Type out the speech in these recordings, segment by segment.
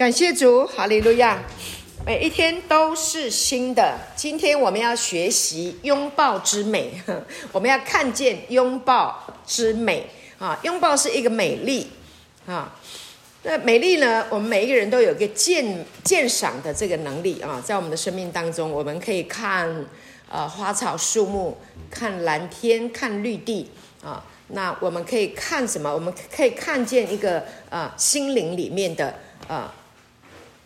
感谢主，哈利路亚！每一天都是新的。今天我们要学习拥抱之美，我们要看见拥抱之美啊！拥抱是一个美丽啊。那美丽呢？我们每一个人都有一个鉴鉴赏的这个能力啊，在我们的生命当中，我们可以看呃花草树木，看蓝天，看绿地啊。那我们可以看什么？我们可以看见一个呃心灵里面的呃。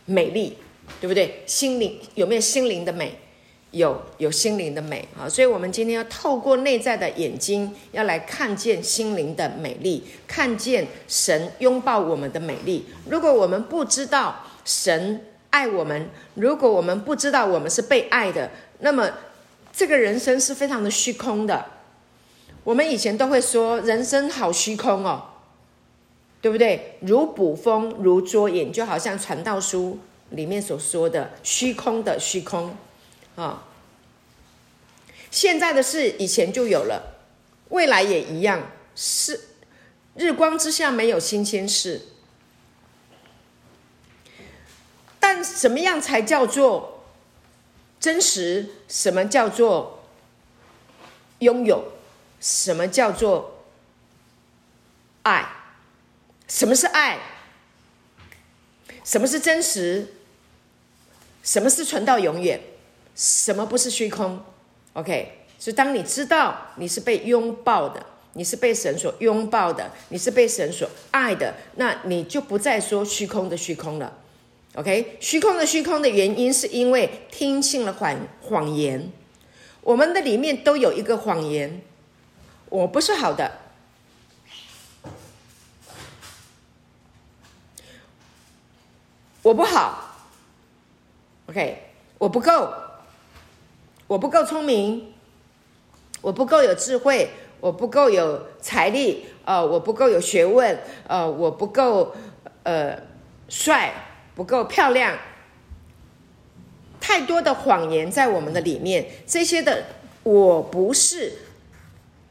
美丽，对不对？心灵有没有心灵的美？有，有心灵的美啊！所以，我们今天要透过内在的眼睛，要来看见心灵的美丽，看见神拥抱我们的美丽。如果我们不知道神爱我们，如果我们不知道我们是被爱的，那么这个人生是非常的虚空的。我们以前都会说，人生好虚空哦。对不对？如捕风，如捉影，就好像传道书里面所说的虚空的虚空啊。现在的事以前就有了，未来也一样。是日光之下没有新鲜事。但什么样才叫做真实？什么叫做拥有？什么叫做爱？什么是爱？什么是真实？什么是存到永远？什么不是虚空？OK，所以当你知道你是被拥抱的，你是被神所拥抱的，你是被神所爱的，那你就不再说虚空的虚空了。OK，虚空的虚空的原因是因为听信了谎谎言。我们的里面都有一个谎言，我不是好的。我不好，OK，我不够，我不够聪明，我不够有智慧，我不够有财力，呃，我不够有学问，呃，我不够呃帅，不够漂亮，太多的谎言在我们的里面，这些的我不是，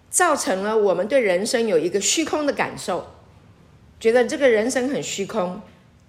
造成了我们对人生有一个虚空的感受，觉得这个人生很虚空。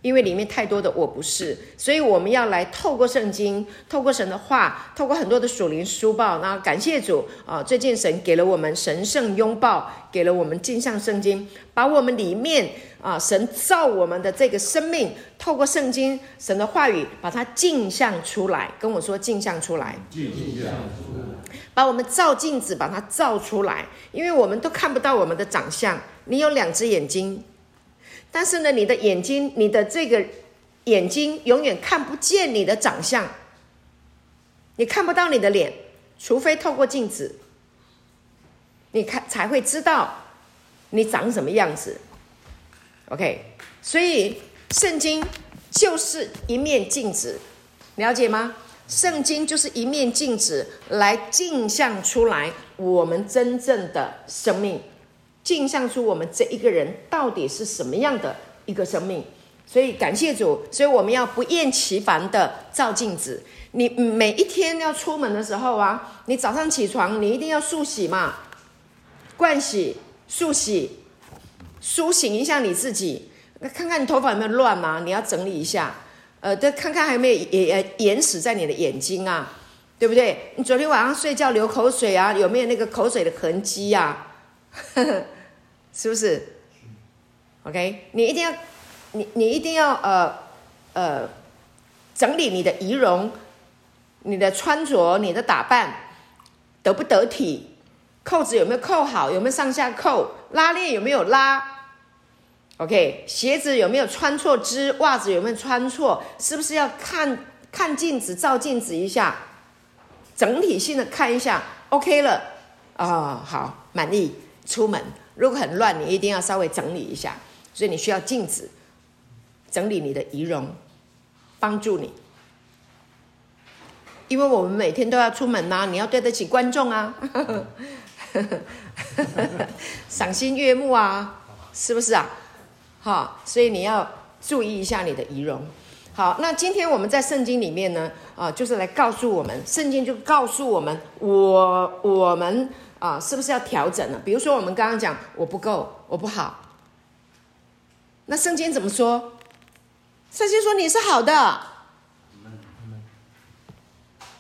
因为里面太多的我不是，所以我们要来透过圣经，透过神的话，透过很多的属灵书报。那感谢主啊！最近神给了我们神圣拥抱，给了我们镜像圣经，把我们里面啊神造我们的这个生命，透过圣经神的话语，把它镜像出来。跟我说镜像出来，镜像出来，把我们照镜子，把它照出来。因为我们都看不到我们的长相，你有两只眼睛。但是呢，你的眼睛，你的这个眼睛永远看不见你的长相，你看不到你的脸，除非透过镜子，你看才会知道你长什么样子。OK，所以圣经就是一面镜子，了解吗？圣经就是一面镜子，来镜像出来我们真正的生命。镜像出我们这一个人到底是什么样的一个生命，所以感谢主，所以我们要不厌其烦的照镜子。你每一天要出门的时候啊，你早上起床，你一定要漱洗嘛，盥洗、漱洗、梳醒一下你自己，看看你头发有没有乱嘛？你要整理一下，呃，再看看还有没有眼眼屎在你的眼睛啊，对不对？你昨天晚上睡觉流口水啊，有没有那个口水的痕迹呀？呵 呵是不是？OK，你一定要，你你一定要呃呃整理你的仪容，你的穿着，你的打扮得不得体？扣子有没有扣好？有没有上下扣？拉链有没有拉？OK，鞋子有没有穿错只？袜子有没有穿错？是不是要看看镜子，照镜子一下，整体性的看一下，OK 了啊、好，满意，出门。如果很乱，你一定要稍微整理一下，所以你需要镜子整理你的仪容，帮助你。因为我们每天都要出门呐、你要对得起观众啊，赏心悦目啊，是不是啊？好，所以你要注意一下你的仪容。好，那今天我们在圣经里面呢，啊，就是来告诉我们，圣经就告诉我们，我我们。啊，是不是要调整了？比如说，我们刚刚讲我不够，我不好。那圣经怎么说？圣经说你是好的。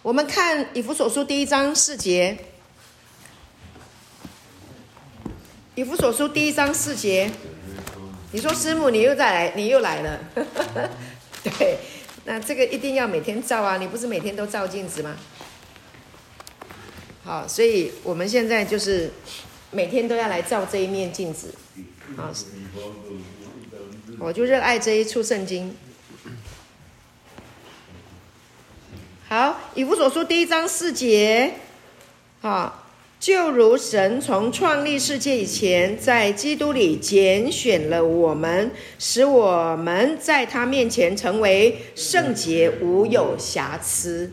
我们看以弗所书第一章四节。以弗所书第一章四节，你说师母，你又再来，你又来了。对，那这个一定要每天照啊！你不是每天都照镜子吗？好，所以我们现在就是每天都要来照这一面镜子。好，我就热爱这一处圣经。好，以弗所书第一章四节，好。就如神从创立世界以前，在基督里拣选了我们，使我们在他面前成为圣洁，无有瑕疵。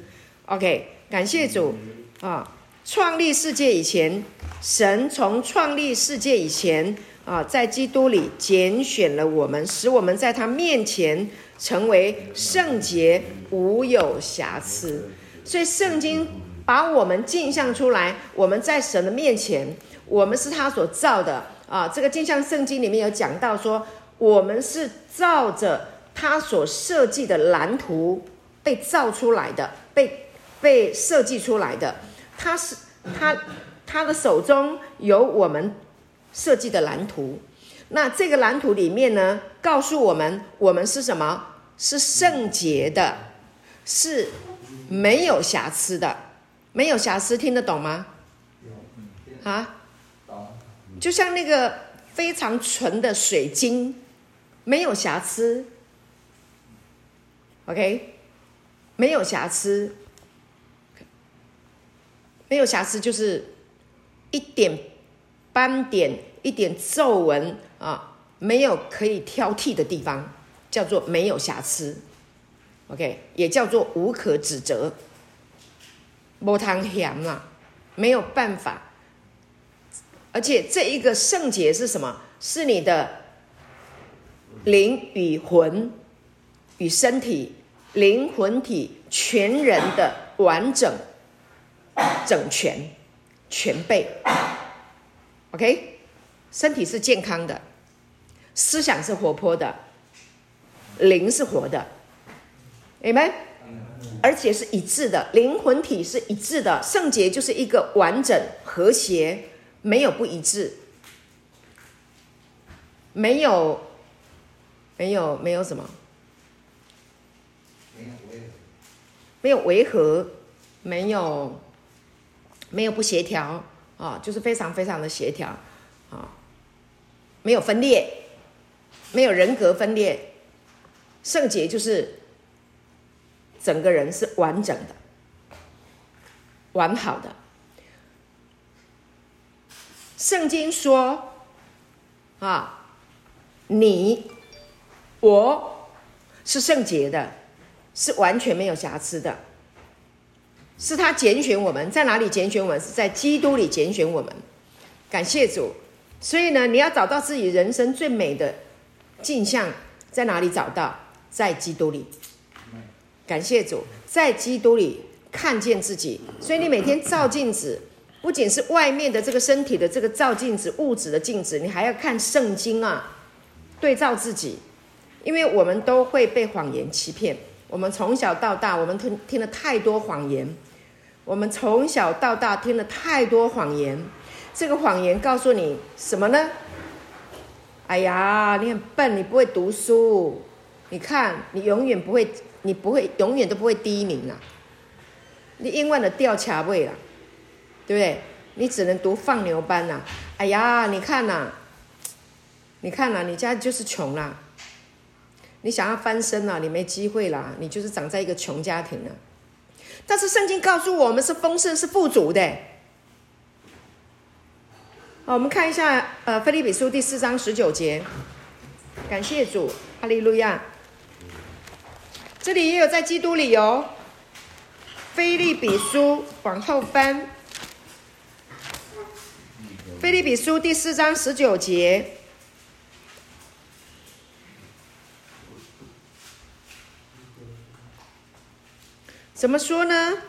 OK，感谢主啊！创立世界以前，神从创立世界以前啊，在基督里拣选了我们，使我们在他面前成为圣洁，无有瑕疵。所以圣经。把我们镜像出来，我们在神的面前，我们是他所造的啊。这个镜像圣经里面有讲到说，我们是照着他所设计的蓝图被造出来的，被被设计出来的。他是他他的手中有我们设计的蓝图。那这个蓝图里面呢，告诉我们我们是什么？是圣洁的，是没有瑕疵的。没有瑕疵，听得懂吗？啊，就像那个非常纯的水晶，没有瑕疵。OK，没有瑕疵，没有瑕疵就是一点斑点、一点皱纹啊，没有可以挑剔的地方，叫做没有瑕疵。OK，也叫做无可指责。无汤嫌啦，没有办法。而且这一个圣洁是什么？是你的灵与魂与身体、灵魂体全人的完整、整全、全备。OK，身体是健康的，思想是活泼的，灵是活的。Amen。而且是一致的，灵魂体是一致的，圣洁就是一个完整和谐，没有不一致，没有，没有，没有什么，没有违和，没有，没有不协调啊，就是非常非常的协调啊，没有分裂，没有人格分裂，圣洁就是。整个人是完整的、完好的。圣经说：“啊，你、我是圣洁的，是完全没有瑕疵的，是他拣选我们，在哪里拣选我们？是在基督里拣选我们。感谢主。所以呢，你要找到自己人生最美的镜像，在哪里找到？在基督里。”感谢主，在基督里看见自己，所以你每天照镜子，不仅是外面的这个身体的这个照镜子、物质的镜子，你还要看圣经啊，对照自己，因为我们都会被谎言欺骗。我们从小到大，我们听听了太多谎言，我们从小到大听了太多谎言。这个谎言告诉你什么呢？哎呀，你很笨，你不会读书，你看，你永远不会。你不会，永远都不会第一名啦。你永远的掉卡位了，对不对？你只能读放牛班呐。哎呀，你看呐，你看呐，你家就是穷啦。你想要翻身呐，你没机会啦。你就是长在一个穷家庭了。但是圣经告诉我们是丰盛，是富足的。好，我们看一下，呃，腓利比书第四章十九节。感谢主，哈利路亚。这里也有在基督里哦，腓利比书往后翻，腓利比书第四章十九节，怎么说呢？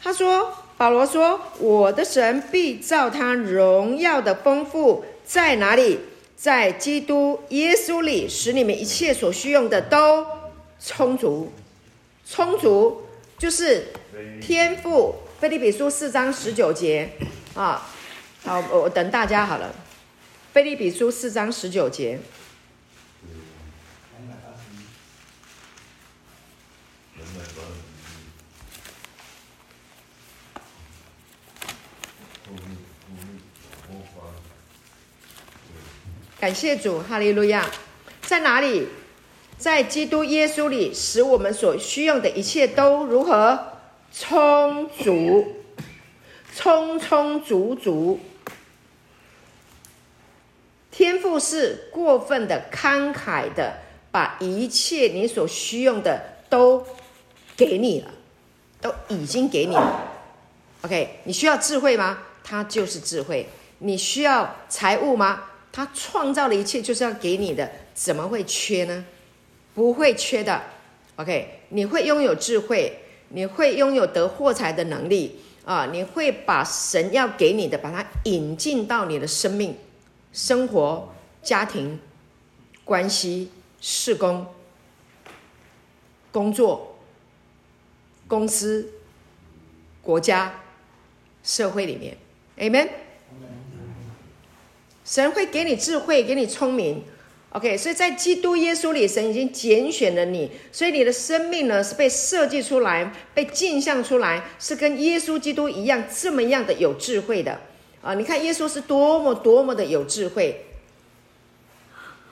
他说：“保罗说，我的神必照他荣耀的丰富在哪里，在基督耶稣里，使你们一切所需用的都。”充足，充足就是天赋。腓立比书四章十九节啊，好，我等大家好了。腓立比书四章十九节。感谢主，哈利路亚！在哪里？在基督耶稣里，使我们所需要的一切都如何充足？充充足足。天赋是过分的慷慨的，把一切你所需用的都给你了，都已经给你了。OK，你需要智慧吗？他就是智慧。你需要财物吗？他创造的一切就是要给你的，怎么会缺呢？不会缺的。OK，你会拥有智慧，你会拥有得货财的能力啊！你会把神要给你的，把它引进到你的生命、生活、家庭、关系、事工、工作、公司、国家、社会里面。Amen。神会给你智慧，给你聪明，OK。所以在基督耶稣里，神已经拣选了你，所以你的生命呢是被设计出来，被镜像出来，是跟耶稣基督一样这么样的有智慧的啊！你看耶稣是多么多么的有智慧，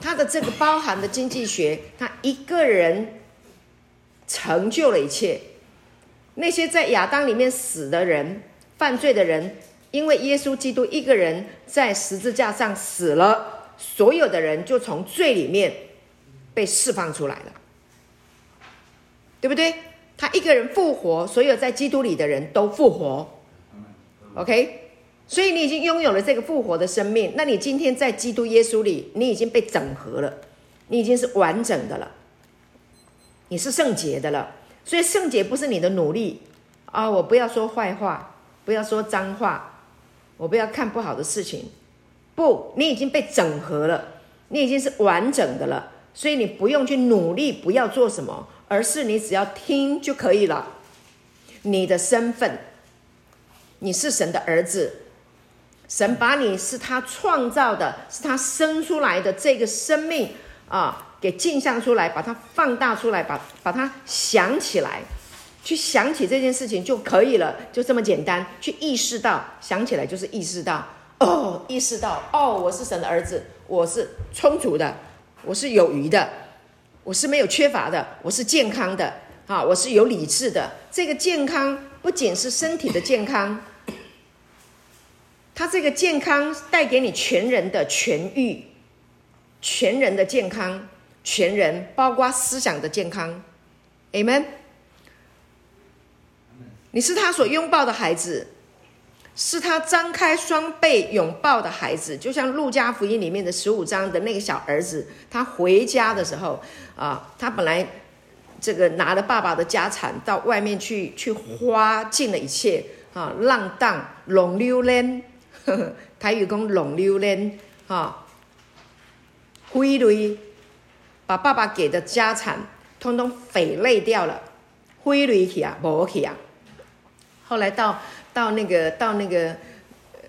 他的这个包含的经济学，他一个人成就了一切。那些在亚当里面死的人，犯罪的人。因为耶稣基督一个人在十字架上死了，所有的人就从罪里面被释放出来了，对不对？他一个人复活，所有在基督里的人都复活。OK，所以你已经拥有了这个复活的生命。那你今天在基督耶稣里，你已经被整合了，你已经是完整的了，你是圣洁的了。所以圣洁不是你的努力啊、我不要说坏话，不要说脏话。我不要看不好的事情，不，你已经被整合了，你已经是完整的了，所以你不用去努力，不要做什么，而是你只要听就可以了。你的身份，你是神的儿子，神把你是他创造的，是他生出来的这个生命啊，给镜像出来，把它放大出来，把把它想起来。去想起这件事情就可以了，就这么简单。去意识到，想起来就是意识到，哦，意识到，哦，我是神的儿子，我是充足的，我是有余的，我是没有缺乏的，我是健康的，啊，我是有理智的。这个健康不仅是身体的健康，它这个健康带给你全人的痊愈，全人的健康，全人包括思想的健康，Amen。你是他所拥抱的孩子，是他张开双臂拥抱的孩子，就像路加福音里面的十五章的那个小儿子，他回家的时候啊，他本来这个拿了爸爸的家产到外面去去花尽了一切啊，浪荡浪溜连，台语讲浪溜连啊，挥泪把爸爸给的家产通通匪累掉了，挥泪去啊，无去啊。后来到到那个到那个呃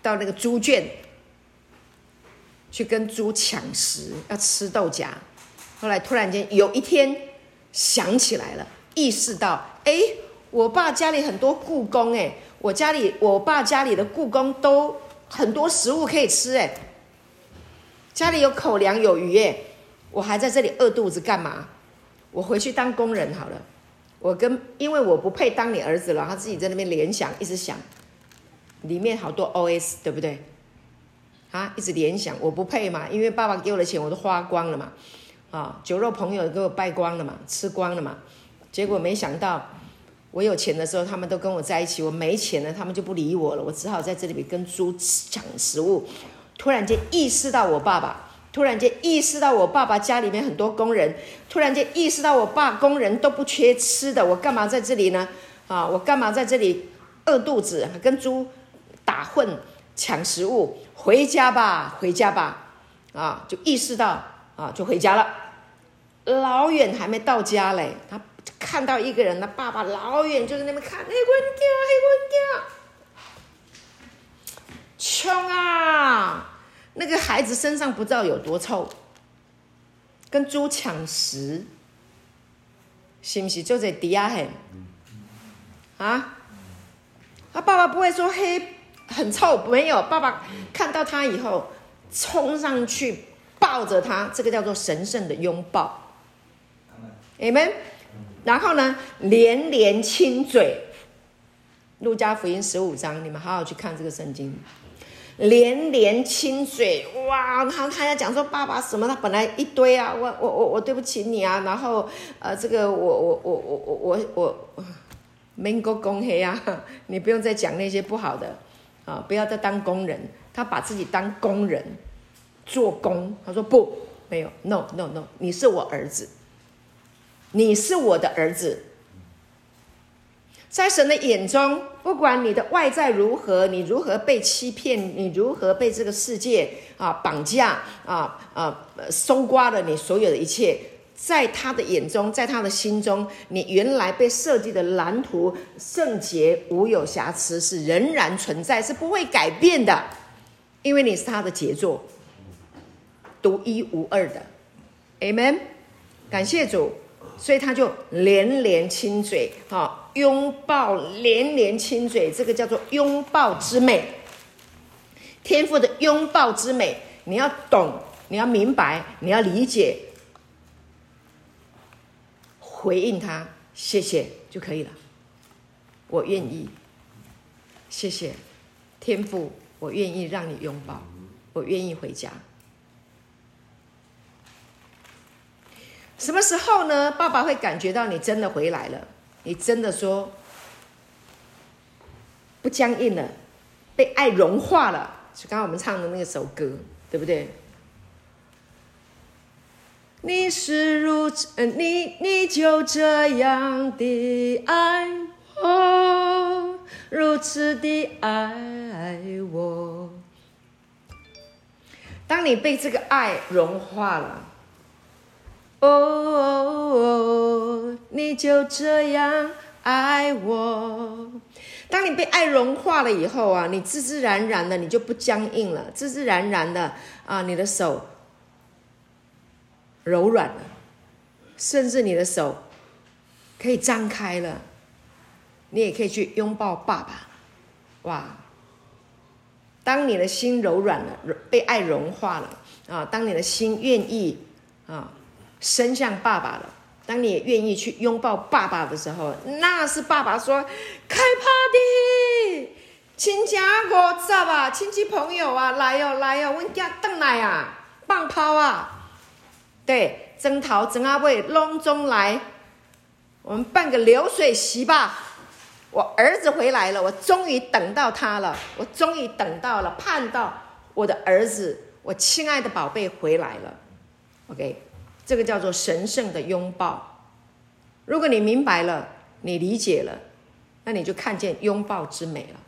到那个猪圈去跟猪抢食，要吃豆荚。后来突然间有一天想起来了，意识到，哎，我爸家里很多雇工，哎，我家里我爸家里的雇工都很多食物可以吃，哎，家里有口粮有余，哎，我还在这里饿肚子干嘛？我回去当工人好了。我跟，因为我不配当你儿子了，他自己在那边联想，一直想，里面好多 OS，对不对？啊，一直联想，我不配嘛，因为爸爸给我的钱我都花光了嘛，啊，酒肉朋友给我败光了嘛，吃光了嘛，结果没想到，我有钱的时候他们都跟我在一起，我没钱了他们就不理我了，我只好在这里面跟猪抢食物，突然间意识到我爸爸。突然间意识到我爸爸家里面很多工人，突然间意识到我爸工人都不缺吃的，我干嘛在这里呢？啊，我干嘛在这里饿肚子，跟猪打混抢食物？回家吧，回家吧，啊，就意识到啊，就回家了。老远还没到家嘞，他看到一个人，他爸爸老远就在那边看，哎，我的天，哎，我的天，穷啊！那个孩子身上不知道有多臭，跟猪抢食，是不是就在底下很？啊？他爸爸不会说黑很臭，没有。爸爸看到他以后，冲上去抱着他，这个叫做神圣的拥抱。你们。然后呢，连连亲嘴。路加福音十五章，你们好好去看这个圣经。连连亲嘴，哇！然后他要讲说爸爸什么？他本来一堆啊，我我我我对不起你啊。然后呃，这个我我我我我我我。我民国公黑啊，你不用再讲那些不好的啊！不要再当工人，他把自己当工人做工。他说不，没有，no no no，你是我儿子，你是我的儿子。在神的眼中，不管你的外在如何，你如何被欺骗，你如何被这个世界啊绑架啊啊，搜刮了你所有的一切。在他的眼中，在他的心中，你原来被设计的蓝图圣洁无有瑕疵，是仍然存在，是不会改变的，因为你是他的杰作，独一无二的，Amen。感谢主，所以他就连连亲嘴，哈，拥抱连连亲嘴，这个叫做拥抱之美，天赋的拥抱之美，你要懂，你要明白，你要理解。回应他，谢谢就可以了。我愿意，谢谢天赋，我愿意让你拥抱，我愿意回家。什么时候呢？爸爸会感觉到你真的回来了，你真的说不僵硬了，被爱融化了。就刚刚我们唱的那首歌，对不对？你是如此，你你就这样的爱我，如此的爱我。当你被这个爱融化了，哦，你就这样爱我。当你被爱融化了以后啊，你自自然然的你就不僵硬了，自自然然的啊，你的手。柔软了，甚至你的手可以张开了，你也可以去拥抱爸爸。哇！当你的心柔软了，被爱融化了啊！当你的心愿意啊，伸向爸爸了，当你愿意去拥抱爸爸的时候，那是爸爸说：“开 party，亲家我知道吧？亲戚朋友啊，来哟、哦、来哟、哦，我家邓来啊，放炮啊！”对，曾桃、曾阿伟隆中来，我们办个流水席吧。我儿子回来了，我终于等到他了，我终于等到了，盼到我的儿子，我亲爱的宝贝回来了。OK，这个叫做神圣的拥抱。如果你明白了，你理解了，那你就看见拥抱之美了。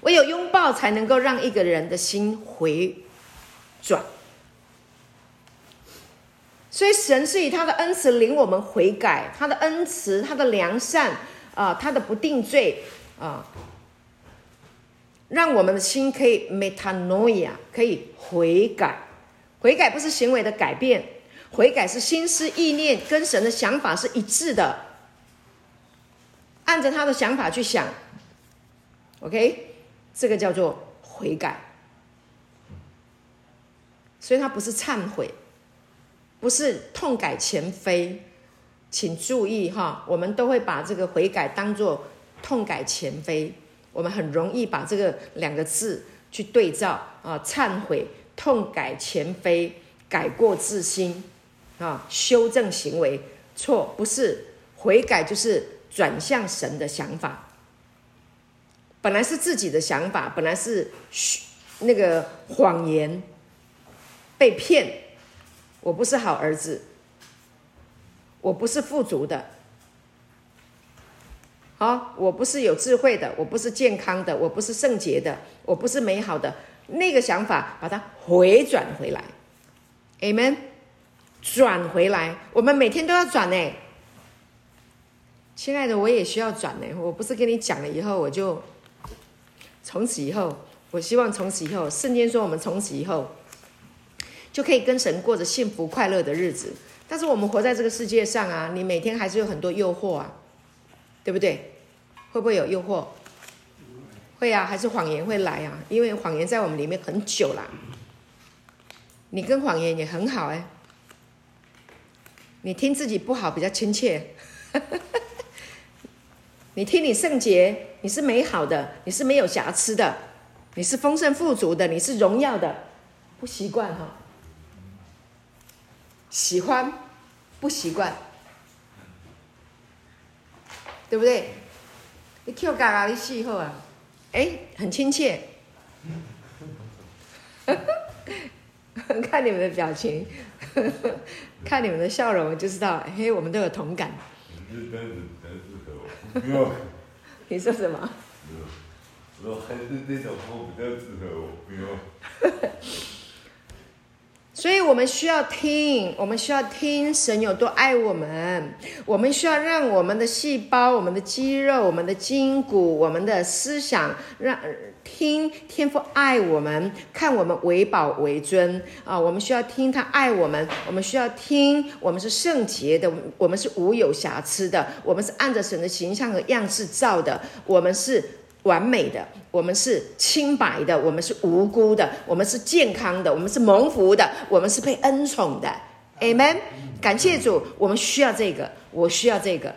唯有拥抱，才能够让一个人的心回转。所以神是以他的恩慈领我们悔改，他的恩慈，他的良善啊、他的不定罪啊、让我们的心可以 metanoia，可以悔改。悔改不是行为的改变，悔改是心思意念跟神的想法是一致的，按着他的想法去想。OK，这个叫做悔改。所以他不是忏悔。不是痛改前非，请注意哈，我们都会把这个悔改当作痛改前非，我们很容易把这个两个字去对照啊，忏悔、痛改前非、改过自新啊，修正行为，错，不是悔改就是转向神的想法，本来是自己的想法，本来是那个谎言，被骗。我不是好儿子，我不是富足的，好，我不是有智慧的，我不是健康的，我不是圣洁的，我不是美好的。那个想法，把它回转回来，Amen。转回来。我们每天都要转呢，亲爱的，我也需要转呢。我不是跟你讲了以后，我就从此以后，我希望从此以后，圣经说我们从此以后就可以跟神过着幸福快乐的日子。但是我们活在这个世界上啊，你每天还是有很多诱惑啊，对不对？会不会有诱惑？会啊，还是谎言会来啊？因为谎言在我们里面很久了。你跟谎言也很好哎，你听自己不好比较亲切，你听你圣洁，你是美好的，你是没有瑕疵的，你是丰盛富足的，你是荣耀的，不习惯哈。喜欢，不习惯，对不对？你 Q 嘎嘎的气候啊，哎，很亲切。看你们的表情，看你们的笑容，就知道，嘿，我们都有同感。你说什么？我说还是那比较适合我，不用。所以我们需要听，我们需要听神有多爱我们。我们需要让我们的细胞、我们的肌肉、我们的筋骨、我们的思想，让听天父爱我们，看我们为宝为尊啊！我们需要听他爱我们，我们需要听我们是圣洁的，我们是无有瑕疵的，我们是按着神的形象和样式造的，我们是。完美的，我们是清白的，我们是无辜的，我们是健康的，我们是蒙福的，我们是被恩宠的，Amen。感谢主，我们需要这个，我需要这个，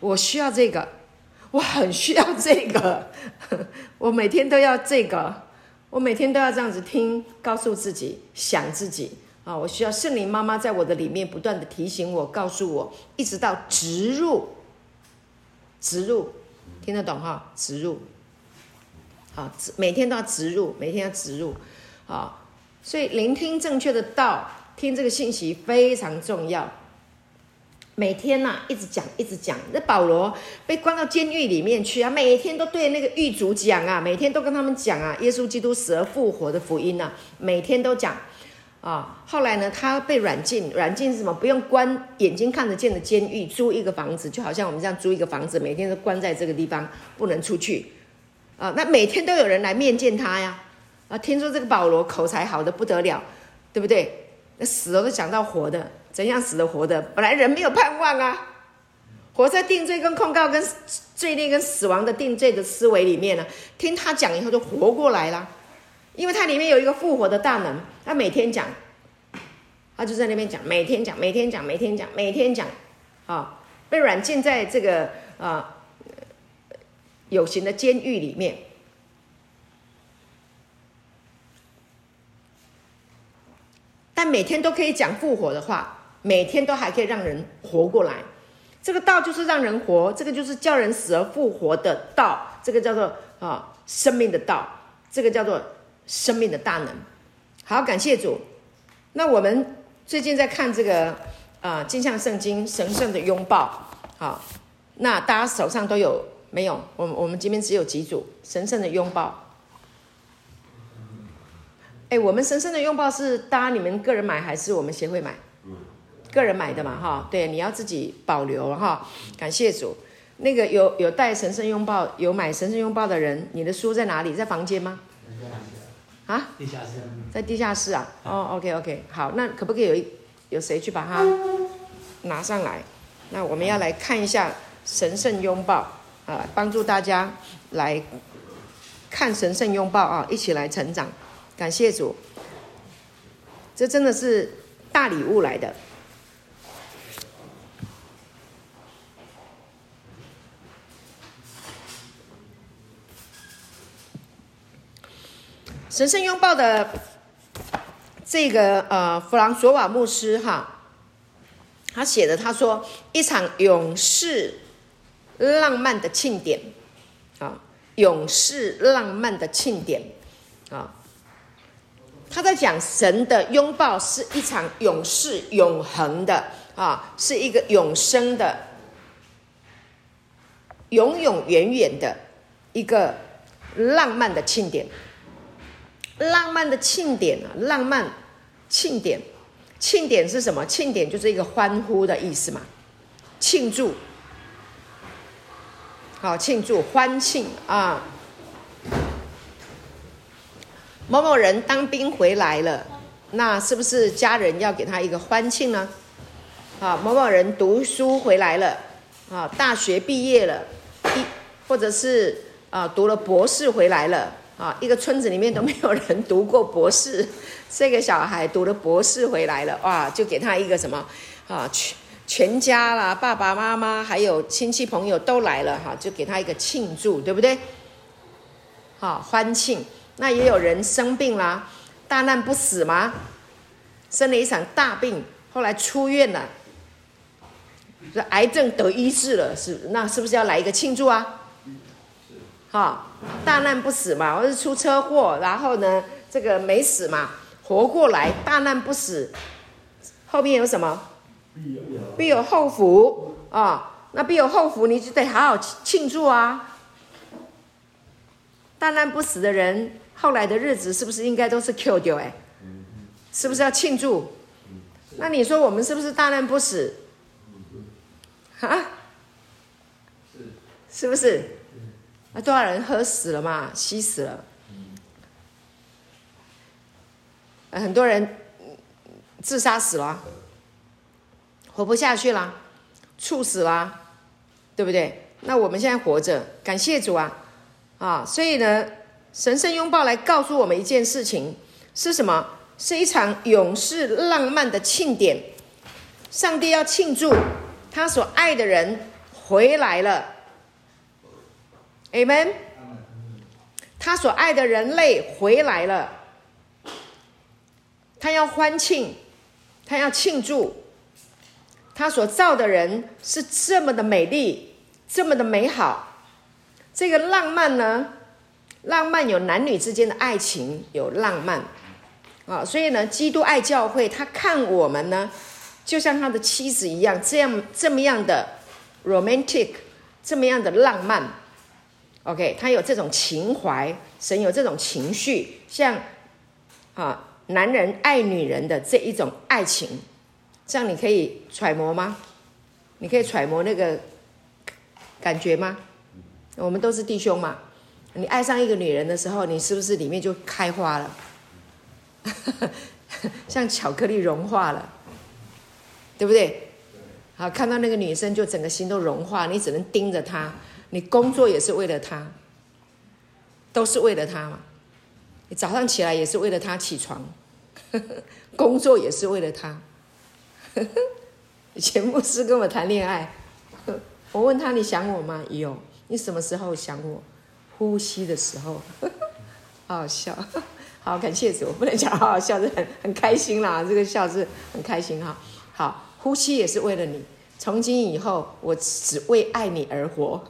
我需要这个，我很需要这个，我每天都要这个，我每天都要这样子听，告诉自己，想自己啊，我需要圣灵妈妈在我的里面不断的提醒我，告诉我，一直到植入。植入，听得懂哈？植入，好，每天都要植入，每天要植入，好，所以聆听正确的道，听这个信息非常重要。每天呐、啊，一直讲，一直讲。那保罗被关到监狱里面去啊，每天都对那个狱卒讲啊，每天都跟他们讲啊，耶稣基督死而复活的福音呐、啊，每天都讲。啊，后来呢，他被软禁，软禁是什么？不用关，眼睛看得见的监狱，租一个房子，就好像我们这样租一个房子，每天都关在这个地方，不能出去。啊，那每天都有人来面见他呀。啊，听说这个保罗口才好的不得了，对不对？那死了都讲到活的，怎样死的活的？本来人没有盼望啊，活在定罪跟控告跟罪孽跟死亡的定罪的思维里面呢，听他讲以后就活过来了。因为他里面有一个复活的大能，他每天讲，他就在那边讲，每天讲，每天讲，每天讲，每天讲，啊、被软禁在这个啊、呃、有形的监狱里面，但每天都可以讲复活的话，每天都还可以让人活过来。这个道就是让人活，这个就是叫人死而复活的道，这个叫做啊、生命的道，这个叫做。生命的大能，好，感谢主。那我们最近在看这个啊，镜像圣经神圣的拥抱。好，那大家手上都有没有？我们我们这边只有几组神圣的拥抱。哎，我们神圣的拥抱是大家你们个人买还是我们协会买？个人买的嘛，哈，对，你要自己保留哈。感谢主。那个有有带神圣拥抱、有买神圣拥抱的人，你的书在哪里？在房间吗？啊，地下室，在地下室啊。哦，OK OK，好，那可不可以有一有谁去把它拿上来？那我们要来看一下神圣拥抱啊，帮助大家来看神圣拥抱啊，一起来成长。感谢主，这真的是大礼物来的。神圣拥抱的这个呃，弗朗索瓦牧师哈，他写的他说一场永世浪漫的庆典啊，永世浪漫的庆典啊，他在讲神的拥抱是一场永世永恒的啊，是一个永生的、永永远远的一个浪漫的庆典。浪漫的庆典啊，浪漫庆典，庆典是什么？庆典就是一个欢呼的意思嘛，庆祝。好，庆祝欢庆啊！某某人当兵回来了，那是不是家人要给他一个欢庆呢？啊，某某人读书回来了，啊，大学毕业了，一或者是啊读了博士回来了，啊，一个村子里面都没有人读过博士，这个小孩读了博士回来了，哇，就给他一个什么啊？全全家啦，爸爸妈妈还有亲戚朋友都来了，哈，就给他一个庆祝，对不对？好，欢庆。那也有人生病啦，大难不死吗？生了一场大病，后来出院了，这癌症得医治了，是那是不是要来一个庆祝啊？啊，大难不死嘛，或者是出车祸，然后呢，这个没死嘛，活过来，大难不死，后面有什么？必有后福啊！那必有后福，你就得好好庆祝啊！大难不死的人。后来的日子是不是应该都是 Q 掉哎？是不是要庆祝？那你说我们是不是大难不死？啊？是不是？那多少人喝死了嘛？吸死了？很多人自杀死了，活不下去了，猝死了，对不对？那我们现在活着，感谢主啊！啊，所以呢。神圣拥抱来告诉我们一件事情是什么？是一场永世浪漫的庆典。上帝要庆祝他所爱的人回来了。Amen。他所爱的人类回来了。他要欢庆，他要庆祝。他所造的人是这么的美丽，这么的美好。这个浪漫呢？浪漫有男女之间的爱情，有浪漫，啊，所以呢，基督爱教会，他看我们呢，就像他的妻子一样，这样这么样的 romantic，这么样的浪漫，OK，他有这种情怀，神有这种情绪，像啊，男人爱女人的这一种爱情，这样你可以揣摩吗？你可以揣摩那个感觉吗？我们都是弟兄嘛。你爱上一个女人的时候，你是不是里面就开花了？像巧克力融化了，对不对？好，看到那个女生就整个心都融化，你只能盯着她。你工作也是为了他，都是为了他嘛。你早上起来也是为了他起床，工作也是为了他。以前牧师跟我谈恋爱，我问他，你想我吗？有。你什么时候想我？呼吸的时候，好好笑，好感谢主，我不能讲好好笑，是很很开心啦。这个笑是很开心哈。好，呼吸也是为了你。从今以后，我只为爱你而活，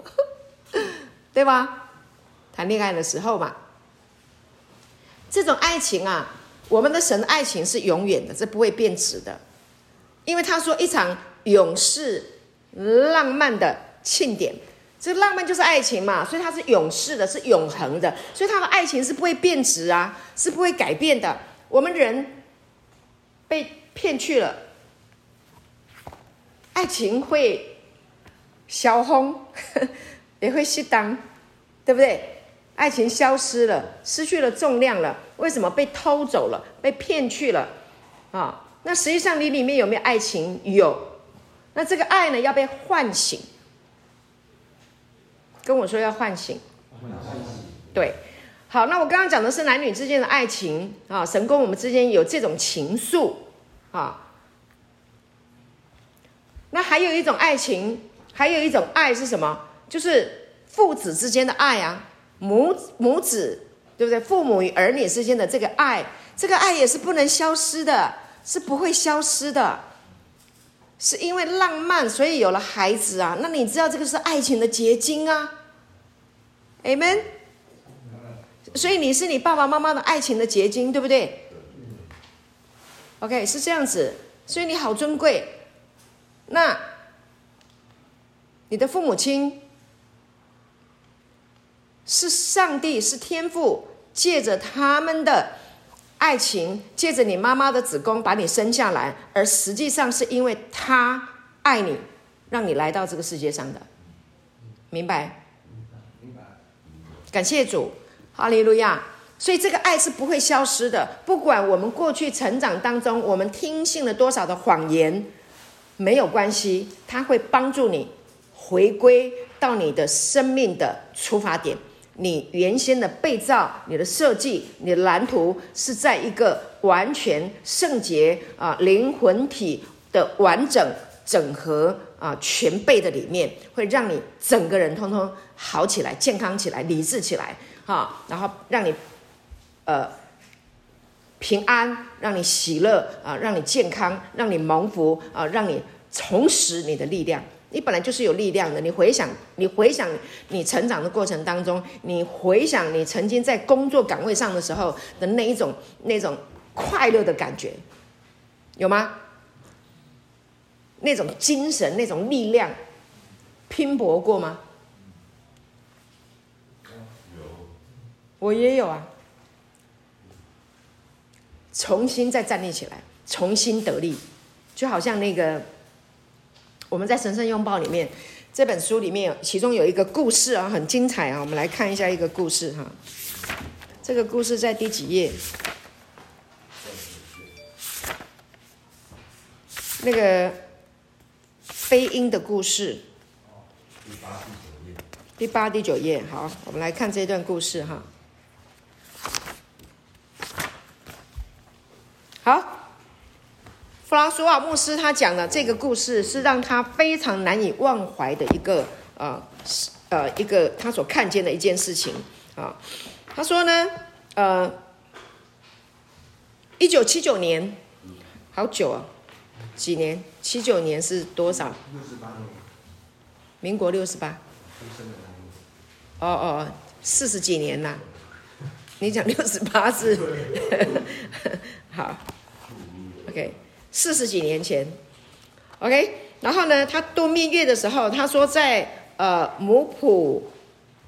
对吧？谈恋爱的时候嘛，这种爱情啊，我们的神爱情是永远的，是不会变质的，因为他说一场永世浪漫的庆典。这浪漫就是爱情嘛，所以它是永世的，是永恒的，所以他的爱情是不会变质啊，是不会改变的。我们人被骗去了，爱情会消风，也会熄灯，对不对？爱情消失了，失去了重量了，为什么被偷走了？被骗去了啊？那实际上你里面有没有爱情？有，那这个爱呢，要被唤醒。跟我说要唤醒，对，好，那我刚刚讲的是男女之间的爱情啊，神跟我们之间有这种情愫啊。那还有一种爱情，还有一种爱是什么？就是父子之间的爱啊，母母子对不对？父母与儿女之间的这个爱，这个爱也是不能消失的，是不会消失的，是因为浪漫，所以有了孩子啊。那你知道这个是爱情的结晶啊。Amen，所以你是你爸爸妈妈的爱情的结晶，对不对？OK，是这样子，所以你好尊贵。那你的父母亲是上帝，是天父，借着他们的爱情借着你妈妈的子宫把你生下来，而实际上是因为他爱你，让你来到这个世界上的，明白？明白。感谢主，哈利路亚。所以这个爱是不会消失的，不管我们过去成长当中我们听信了多少的谎言，没有关系，它会帮助你回归到你的生命的出发点。你原先的被造、你的设计、你的蓝图是在一个完全圣洁啊灵魂体的完整整合啊全备的里面，会让你整个人通通好起来、健康起来、理智起来，哈，然后让你呃平安，让你喜乐啊，让你健康，让你蒙福啊，让你重拾你的力量。你本来就是有力量的。你回想，你回想你成长的过程当中，你回想你曾经在工作岗位上的时候的那一种那种快乐的感觉，有吗？那种精神，那种力量，拼搏过吗？有，我也有啊。重新再站立起来，重新得力，就好像那个。我们在《神圣拥抱》里面，这本书里面，其中有一个故事啊，很精彩啊。我们来看一下一个故事哈。这个故事在第几页？那个飞鹰的故事。第八、第九页。第八、第九页。好，我们来看这段故事哈。好。弗朗索瓦牧师他讲的这个故事是让他非常难以忘怀的一个呃呃一个他所看见的一件事情啊。他说呢，呃，一九七九年，好久啊，几年？七九年是多少？六十八年。民国六十八。哦哦，四十几年呐。你讲六十八是？好。OK。四十几年前，OK，然后呢，他度蜜月的时候，他说在呃姆普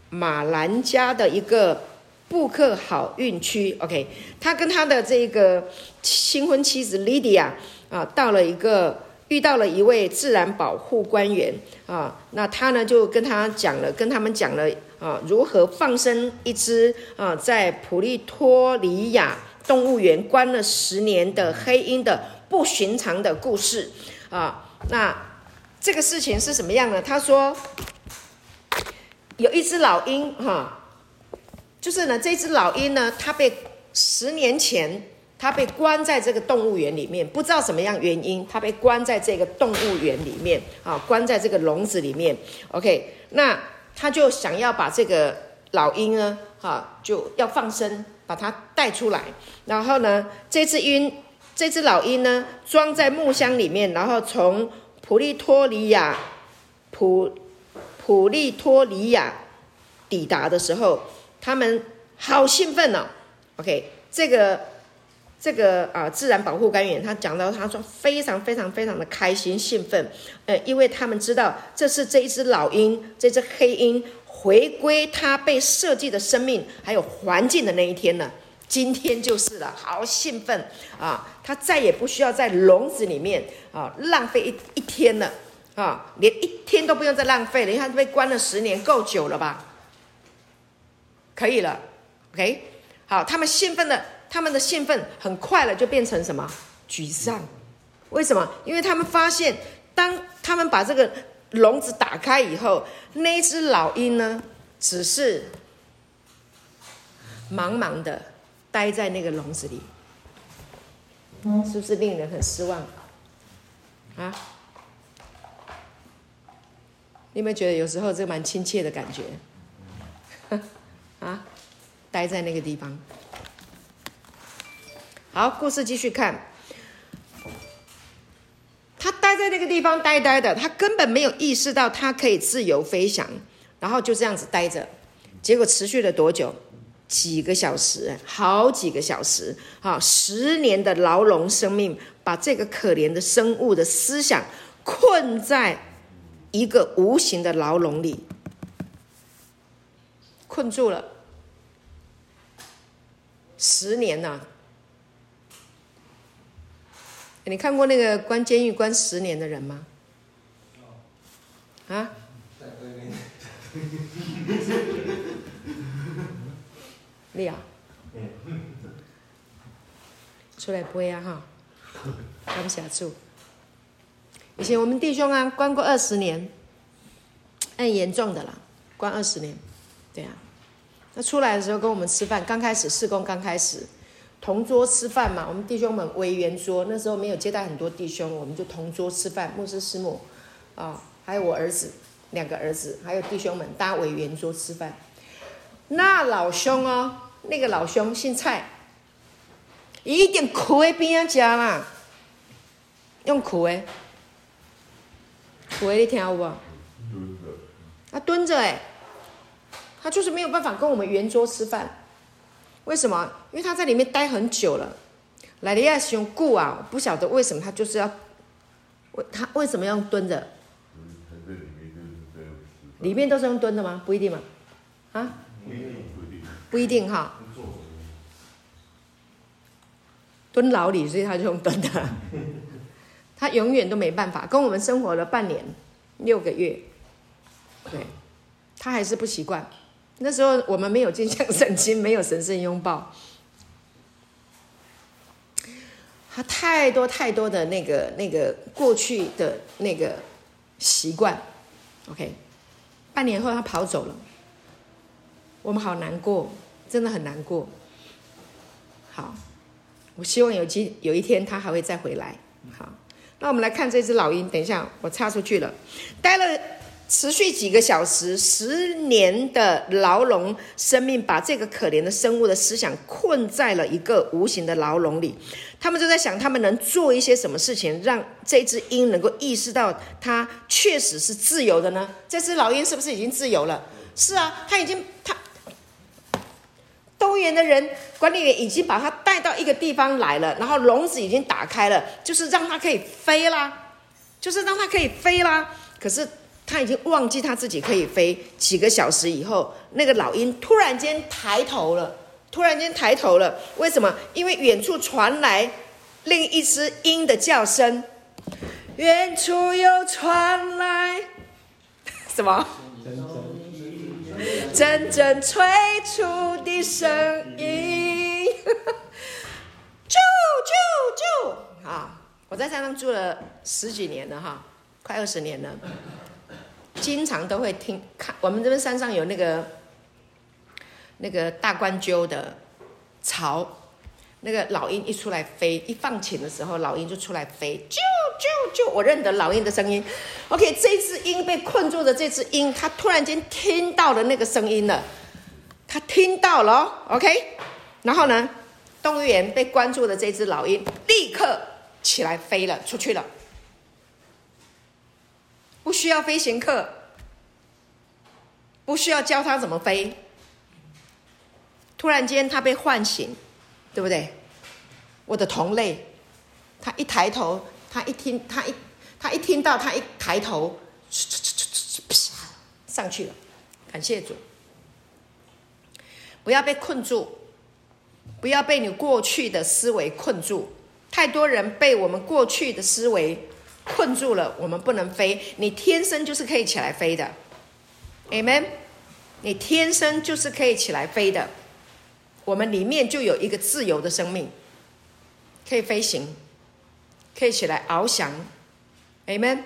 马兰加的一个布克好运区，OK，他跟他的这个新婚妻子莉迪亚啊，到了一个遇到了一位自然保护官员。啊，那他呢就跟他讲了，跟他们讲了啊，如何放生一只啊在普利托里亚动物园关了十年的黑鹰的。不寻常的故事啊，那这个事情是什么样呢？他说，有一只老鹰哈，就是呢，这只老鹰呢，它被十年前它被关在这个动物园里面，不知道什么样原因，它被关在这个动物园里面啊，关在这个笼子里面。OK，那他就想要把这个老鹰呢，哈，就要放生，把它带出来，然后呢，这只鹰。这只老鹰呢，装在木箱里面，然后从普利托里亚普普利托里亚抵达的时候，他们好兴奋哦。OK，这个这个啊、自然保护官员他讲到，他说非常非常非常的开心兴奋，呃，因为他们知道这是这一只老鹰，这只黑鹰回归它被设计的生命还有环境的那一天呢。今天就是了，好兴奋啊！他再也不需要在笼子里面啊浪费一一天了啊，连一天都不用再浪费了。你看被关了十年，够久了吧？可以了，OK。好，他们兴奋的，他们的兴奋很快了就变成什么？沮丧。为什么？因为他们发现，当他们把这个笼子打开以后，那只老鹰呢，只是茫茫的。待在那个笼子里，是不是令人很失望？啊？你有没有觉得有时候这蛮亲切的感觉？啊？待在那个地方。好，故事继续看。他待在那个地方呆呆的，他根本没有意识到他可以自由飞翔，然后就这样子待着。结果持续了多久？几个小时，好几个小时，啊，十年的牢笼生命，把这个可怜的生物的思想困在一个无形的牢笼里，困住了。十年呐，你看过那个关监狱关十年的人吗？啊？你啊？出来背啊哈！感谢主。以前我们弟兄啊，关过二十年，很严重的啦，关二十年，对啊。那出来的时候跟我们吃饭，刚开始事工刚开始。同桌吃饭嘛，我们弟兄们围圆桌，那时候没有接待很多弟兄，我们就同桌吃饭。牧师师母，啊、哦，还有我儿子，两个儿子，还有弟兄们，大家围圆桌吃饭。那老兄哦，那个老兄姓蔡，一定苦的边吃啦，用苦的，苦的你听有无？他蹲着哎，他就是没有办法跟我们圆桌吃饭。为什么？因为他在里面待很久了，来的亚兄故啊，不晓得为什么他就是要，为他为什么要蹲着？里面都是用蹲的吗？不一定嘛？啊？不一定不一定哈。蹲牢里，所以他就用蹲的。他永远都没办法，跟我们生活了半年六个月，对，他还是不习惯。那时候我们没有镜像圣经，没有神圣拥抱，他太多太多的那个那个过去的那个习惯，OK，半年后他跑走了，我们好难过，真的很难过。好，我希望有机有一天他还会再回来。好，那我们来看这只老鹰，等一下我插出去了，待了。持续几个小时，十年的牢笼生命，把这个可怜的生物的思想困在了一个无形的牢笼里。他们就在想，他们能做一些什么事情，让这只鹰能够意识到它确实是自由的呢？这只老鹰是不是已经自由了？是啊，他已经，他动物园的人管理员已经把它带到一个地方来了，然后笼子已经打开了，就是让它可以飞啦，就是让它可以飞啦。可是。他已经忘记他自己可以飞。几个小时以后，那个老鹰突然间抬头了，突然间抬头了。为什么？因为远处传来另一只鹰的叫声。远处又传来 什么？阵阵催促的声音。啾啾啾！啊，我在山上住了十几年了哈，快二十年了。经常都会听看，我们这边山上有那个那个大冠鸠的巢，那个老鹰一出来飞，一放晴的时候，老鹰就出来飞，啾啾啾，我认得老鹰的声音。OK，这只鹰被困住的这只鹰，它突然间听到了那个声音了，它听到了，OK，然后呢，动物园被关住的这只老鹰立刻起来飞了出去了。不需要飞行课，不需要教他怎么飞。突然间，他被唤醒，对不对？我的同类，他一抬头，他一听，他一他一听到，他一抬头，上去了。感谢主，不要被困住，不要被你过去的思维困住。太多人被我们过去的思维。困住了，我们不能飞。你天生就是可以起来飞的，Amen。你天生就是可以起来飞的。我们里面就有一个自由的生命，可以飞行，可以起来翱翔，Amen。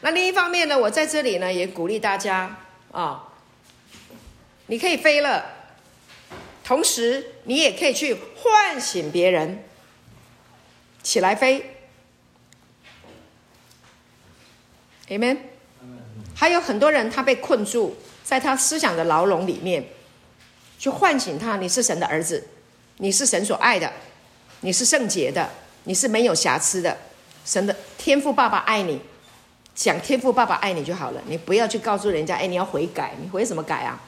那另一方面呢，我在这里呢也鼓励大家啊、你可以飞了，同时你也可以去唤醒别人，起来飞。Amen。还有很多人，他被困住在他思想的牢笼里面，去唤醒他：你是神的儿子，你是神所爱的，你是圣洁的，你是没有瑕疵的。神的天父爸爸爱你，讲天父爸爸爱你就好了。你不要去告诉人家：哎，你要悔改，你悔什么改啊？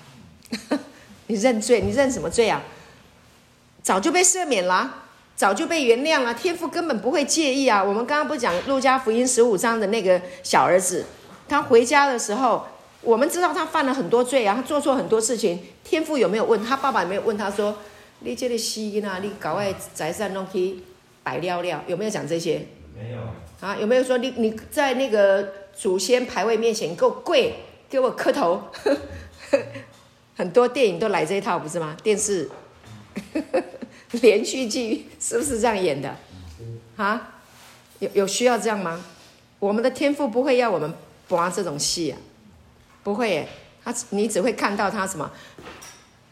你认罪，你认什么罪啊？早就被赦免了。早就被原谅了，天父根本不会介意啊！我们刚刚不讲路加福音十五章的那个小儿子，他回家的时候，我们知道他犯了很多罪啊，他做错很多事情。天父有没有问他爸爸有没有问他说：“你这个死囡仔，你搞外财产弄去白了了，有没有讲这些？没有啊？有没有说你你在那个祖先牌位面前给我跪，给我磕头？很多电影都来这一套，不是吗？电视 连续剧是不是这样演的？啊？有有需要这样吗？我们的天赋不会要我们播这种戏啊，不会耶。他你只会看到他什么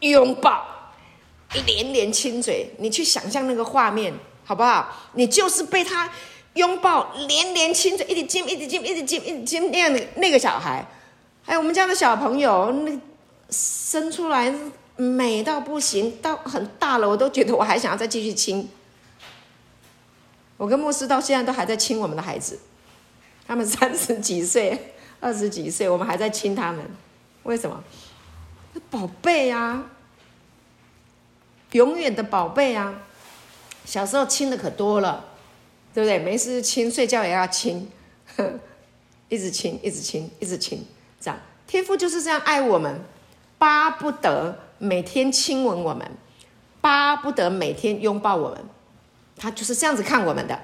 拥抱，连连亲嘴，你去想象那个画面好不好？你就是被他拥抱，连连亲嘴，一直亲，一直亲，一直亲，一直亲那样的那个小孩。哎，我们家的小朋友那生出来美到不行，到很大了，我都觉得我还想要再继续亲。我跟牧师到现在都还在亲我们的孩子，他们三十几岁、二十几岁，我们还在亲他们，为什么？宝贝啊，永远的宝贝啊！小时候亲的可多了，对不对？没事亲，睡觉也要亲，一直亲，一直亲，一直亲，这样。天父就是这样爱我们，巴不得每天亲吻我们，巴不得每天拥抱我们。他就是这样子看我们的，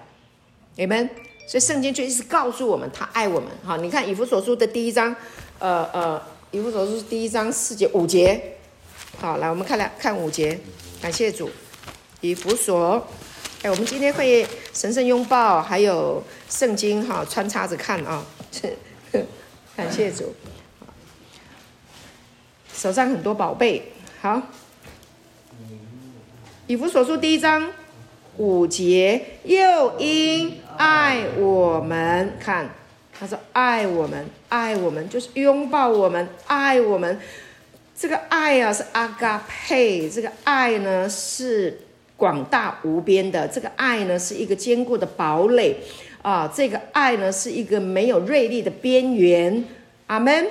你们，所以圣经就一直告诉我们，他爱我们。好，你看以弗所书的第一章，呃呃，以弗所书第一章四节五节。好，来我们看来看五节，感谢主。以弗所，哎，我们今天会神圣拥抱，还有圣经哈穿插着看啊，感谢主。手上很多宝贝，好。以弗所书第一章。五节，又因爱我们，看，他说爱我们，爱我们就是拥抱我们，爱我们。这个爱啊是阿嘎佩，这个爱呢是广大无边的，这个爱呢是一个坚固的堡垒啊，这个爱呢是一个没有锐利的边缘。阿门。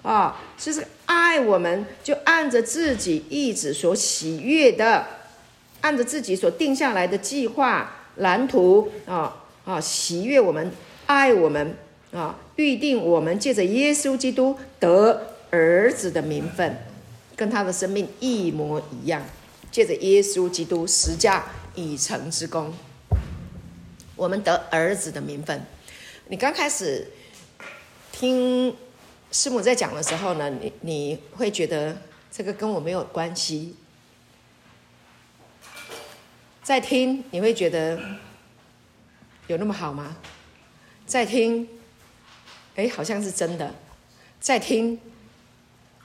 啊，就是爱我们，就按着自己意志所喜悦的。按着自己所定下来的计划蓝图啊啊，喜悦我们，爱我们啊，预定我们借着耶稣基督得儿子的名分，跟他的生命一模一样。借着耶稣基督十架已成之功，我们得儿子的名分。你刚开始听师母在讲的时候呢，你你会觉得这个跟我没有关系。再听你会觉得有那么好吗？再听，哎，好像是真的。再听，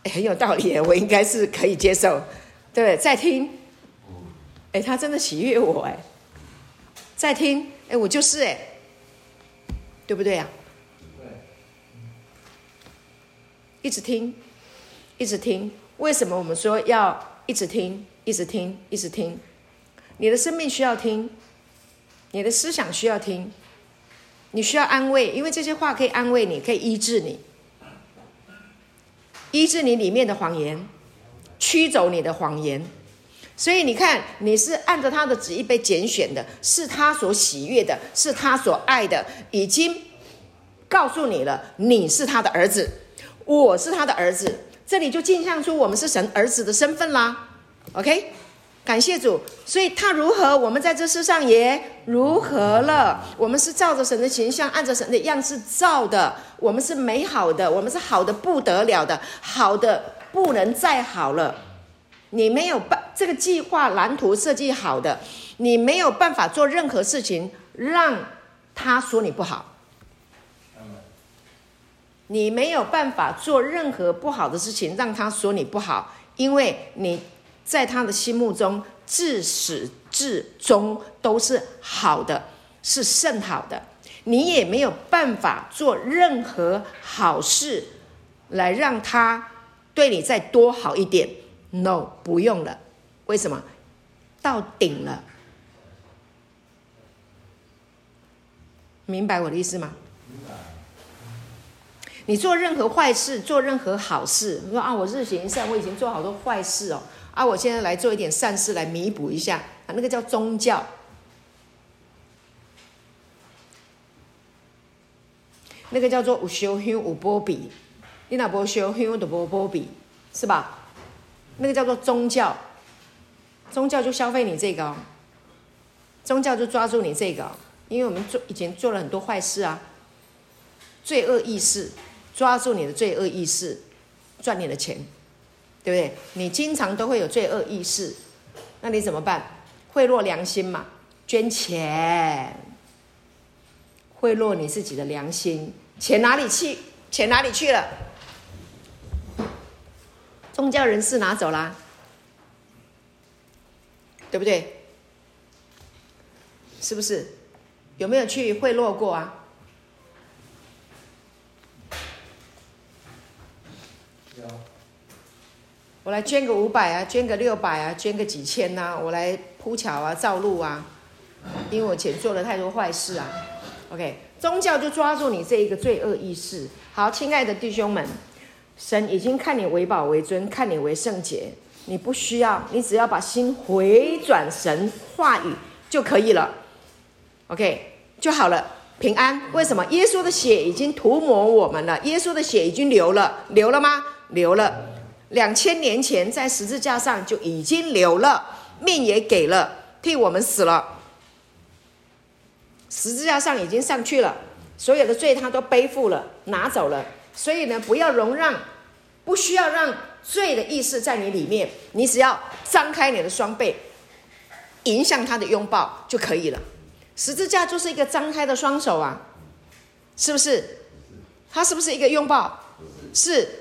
哎，很有道理，我应该是可以接受，对不对？再听，哎，他真的喜悦我，哎。再听，哎，我就是，哎，对不对呀？对。一直听，一直听。为什么我们说要一直听，一直听，一直听？你的生命需要听，你的思想需要听，你需要安慰，因为这些话可以安慰你，可以医治你，医治你里面的谎言，驱走你的谎言。所以你看，你是按照他的旨意被拣选的，是他所喜悦的，是他所爱的，已经告诉你了，你是他的儿子，我是他的儿子，这里就镜像出我们是神儿子的身份啦。OK。感谢主，所以他如何，我们在这世上也如何了。我们是照着神的形象，按着神的样式造的。我们是美好的，我们是好的不得了的，好的不能再好了。你没有办这个计划蓝图设计好的，你没有办法做任何事情让他说你不好。你没有办法做任何不好的事情让他说你不好，因为你。在他的心目中，自始至终都是好的，是甚好的。你也没有办法做任何好事来让他对你再多好一点。No，不用了。为什么？到顶了。明白我的意思吗？你做任何坏事，做任何好事，你说啊，我日行一善，我已经做好多坏事哦。啊！我现在来做一点善事来弥补一下啊，那个叫宗教，那个叫做有烧香有波比，你那无烧香就无波比，是吧？那个叫做宗教，宗教就消费你这个。宗教就抓住你这个，因为我们做以前做了很多坏事啊，罪恶意识抓住你的罪恶意识，赚你的钱，对不对？你经常都会有罪恶意识，那你怎么办？贿赂良心嘛，捐钱，贿赂你自己的良心，钱哪里去？钱哪里去了？宗教人士拿走啦，对不对？是不是？有没有去贿赂过啊？我来捐个五百啊，捐个六百啊，捐个几千呐、啊，我来铺桥啊，造路啊，因为我以前做了太多坏事啊。OK，宗教就抓住你这一个罪恶意识。好，亲爱的弟兄们，神已经看你为宝为尊，看你为圣洁，你不需要，你只要把心回转神话语就可以了。OK，就好了，平安。为什么？耶稣的血已经涂抹我们了，耶稣的血已经流了，流了吗？流了。两千年前在十字架上就已经流了，命也给了，替我们死了。十字架上已经上去了，所有的罪他都背负了，拿走了。所以呢，不要容让，不需要让罪的意识在你里面，你只要张开你的双臂，迎向他的拥抱就可以了。十字架就是一个张开的双手啊，是不是？它是不是一个拥抱？是，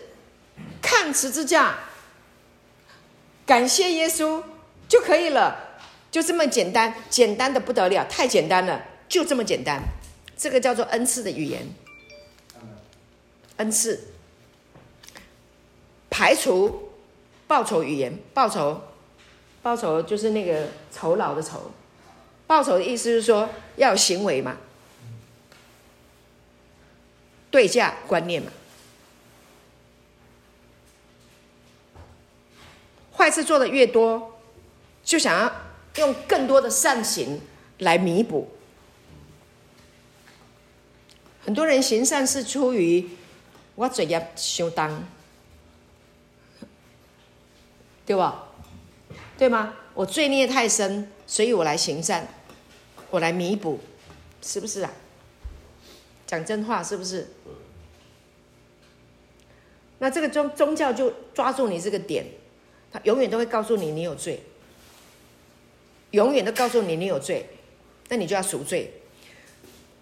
看十字架，感谢耶稣就可以了，就这么简单，简单的不得了，太简单了，就这么简单。这个叫做恩赐的语言，恩赐，排除报酬语言，报酬，报酬就是那个酬劳的酬。报酬的意思是说要有行为嘛，对价观念嘛，坏事做的越多，就想要用更多的善行来弥补。很多人行善是出于我罪业相当，对吧？对吗？我罪孽太深，所以我来行善。我来弥补，是不是啊？讲真话是不是？那这个宗宗教就抓住你这个点，他永远都会告诉你你有罪，永远都告诉你你有罪，那你就要赎罪。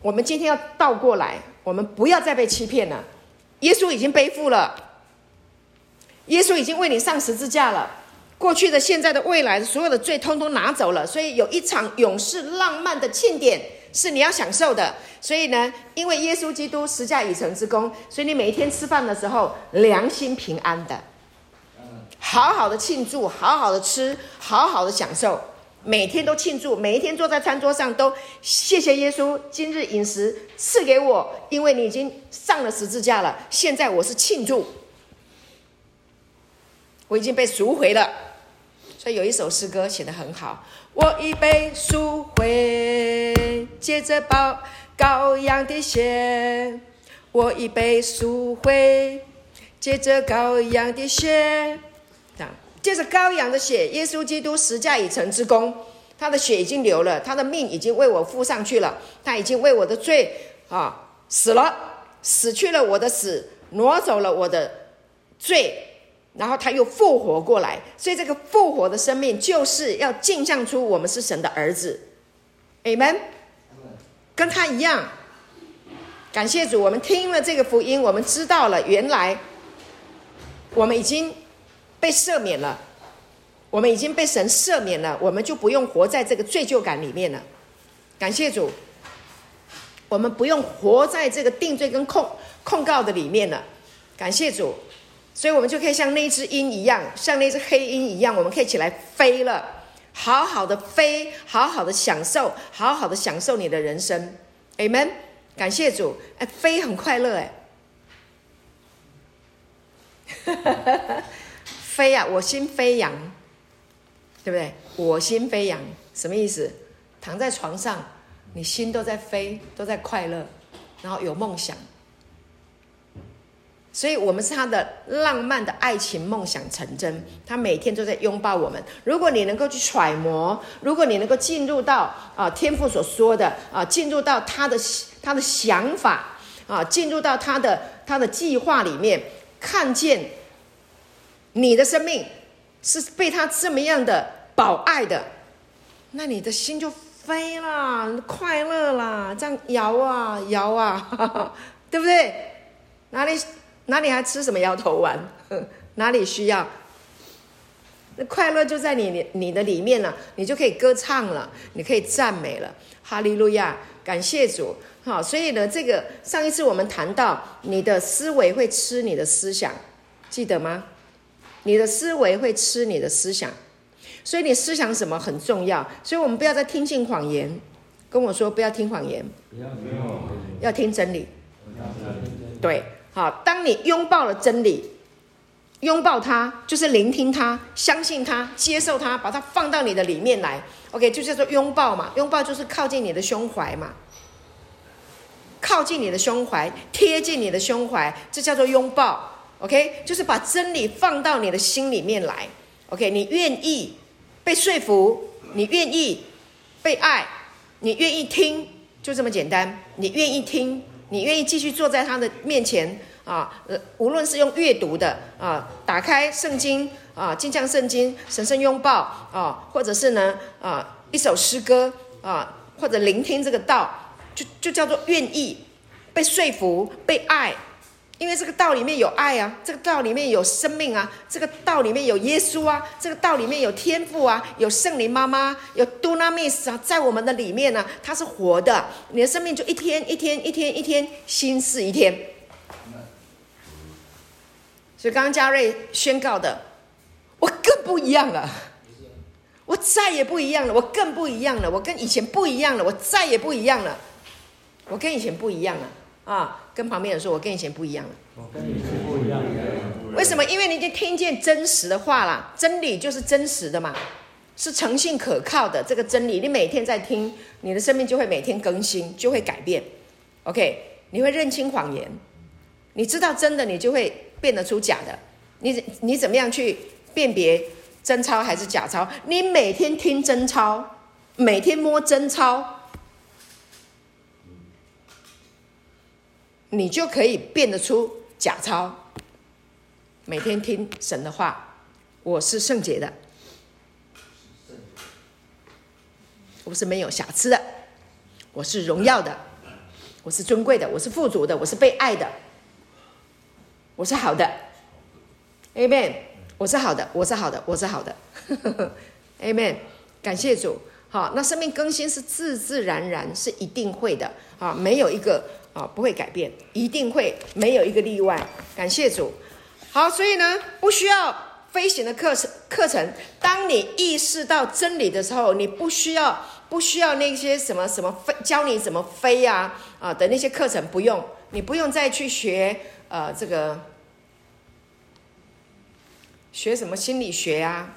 我们今天要倒过来，我们不要再被欺骗了。耶稣已经背负了，耶稣已经为你上十字架了。过去的、现在的、未来的，所有的罪通通拿走了，所以有一场永世浪漫的庆典是你要享受的。所以呢，因为耶稣基督十架已成之功，所以你每一天吃饭的时候良心平安的，好好的庆祝，好好的吃，好好的享受，每天都庆祝，每一天坐在餐桌上都谢谢耶稣今日饮食赐给我，因为你已经上了十字架了，现在我是庆祝，我已经被赎回了。所以有一首诗歌写得很好，我已被赎回，借着羔羔羊的血，我已被赎回，借着羔羊的血，借着羔羊的血，耶稣基督十架已成之功，他的血已经流了，他的命已经为我付上去了，他已经为我的罪啊死了，死去了我的死，挪走了我的罪。然后他又复活过来，所以这个复活的生命就是要镜像出我们是神的儿子，Amen，跟他一样。感谢主，我们听了这个福音，我们知道了原来我们已经被赦免了，我们已经被神赦免了，我们就不用活在这个罪疚感里面了。感谢主，我们不用活在这个定罪跟控控告的里面了。感谢主。所以，我们就可以像那只鹰一样，像那只黑鹰一样，我们可以起来飞了，好好的飞，好好的享受，好好的享受你的人生。Amen，感谢主，哎，飞很快乐，哎，飞呀、我心飞扬，对不对？我心飞扬，什么意思？躺在床上，你心都在飞，都在快乐，然后有梦想。所以我们是他的浪漫的爱情梦想成真。他每天都在拥抱我们。如果你能够去揣摩，如果你能够进入到啊天父所说的啊，进入到他的他的想法啊，进入到他的他的计划里面，看见你的生命是被他这么样的保爱的，那你的心就飞了，快乐啦，这样摇啊摇啊，哈哈，对不对？哪里？哪里还吃什么摇头丸？哪里需要？那快乐就在你你你的里面了，你就可以歌唱了，你可以赞美了。哈利路亚，感谢主。好，所以呢，这个上一次我们谈到，你的思维会吃你的思想，记得吗？你的思维会吃你的思想，所以你思想什么很重要。所以我们不要再听信谎言。跟我说，不要听谎言，要听真理。对。好，当你拥抱了真理，拥抱它就是聆听它，相信它，接受它，把它放到你的里面来。OK，就叫做拥抱嘛。拥抱就是靠近你的胸怀嘛，靠近你的胸怀，贴近你的胸怀，这叫做拥抱。OK，就是把真理放到你的心里面来。OK，你愿意被说服，你愿意被爱，你愿意听，就这么简单。你愿意听。你愿意继续坐在他的面前啊？呃，无论是用阅读的啊，打开圣经啊，镜像圣经，神圣拥抱啊，或者是呢啊，一首诗歌啊，或者聆听这个道，就就叫做愿意被说服、被爱。因为这个道里面有爱啊，这个道里面有生命啊，这个道里面有耶稣啊，这个道里面有天赋啊，有圣灵妈妈，有杜拉密斯啊，在我们的里面呢、啊，它是活的，你的生命就一天一天一天一天新似一天。所以刚刚嘉瑞宣告的，我更不一样了，我再也不一样了，我更不一样了，我跟以前不一样了，我再也不一样了，我跟以前不一样了。啊，跟旁边人说，我跟以前不一样了。我跟以前不一样了。为什么？因为你已经听见真实的话了，真理就是真实的嘛，是诚信可靠的这个真理。你每天在听，你的生命就会每天更新，就会改变。OK，你会认清谎言，你知道真的，你就会变得出假的。你你怎么样去辨别真钞还是假钞？你每天听真钞，每天摸真钞。你就可以变得出假钞。每天听神的话，我是圣洁的，我是没有瑕疵的，我是荣耀的，我是尊贵的，我是富足的，我是被爱的，我是好的。Amen。我是好的，我是好的，我是好的。Amen。感谢主。好，那生命更新是自自然然，是一定会的。啊，没有一个。啊，不会改变，一定会没有一个例外。感谢主。好，所以呢，不需要飞行的课程课程。当你意识到真理的时候，你不需要不需要那些什么什么飞教你怎么飞呀啊，啊的那些课程，不用，你不用再去学呃这个学什么心理学啊、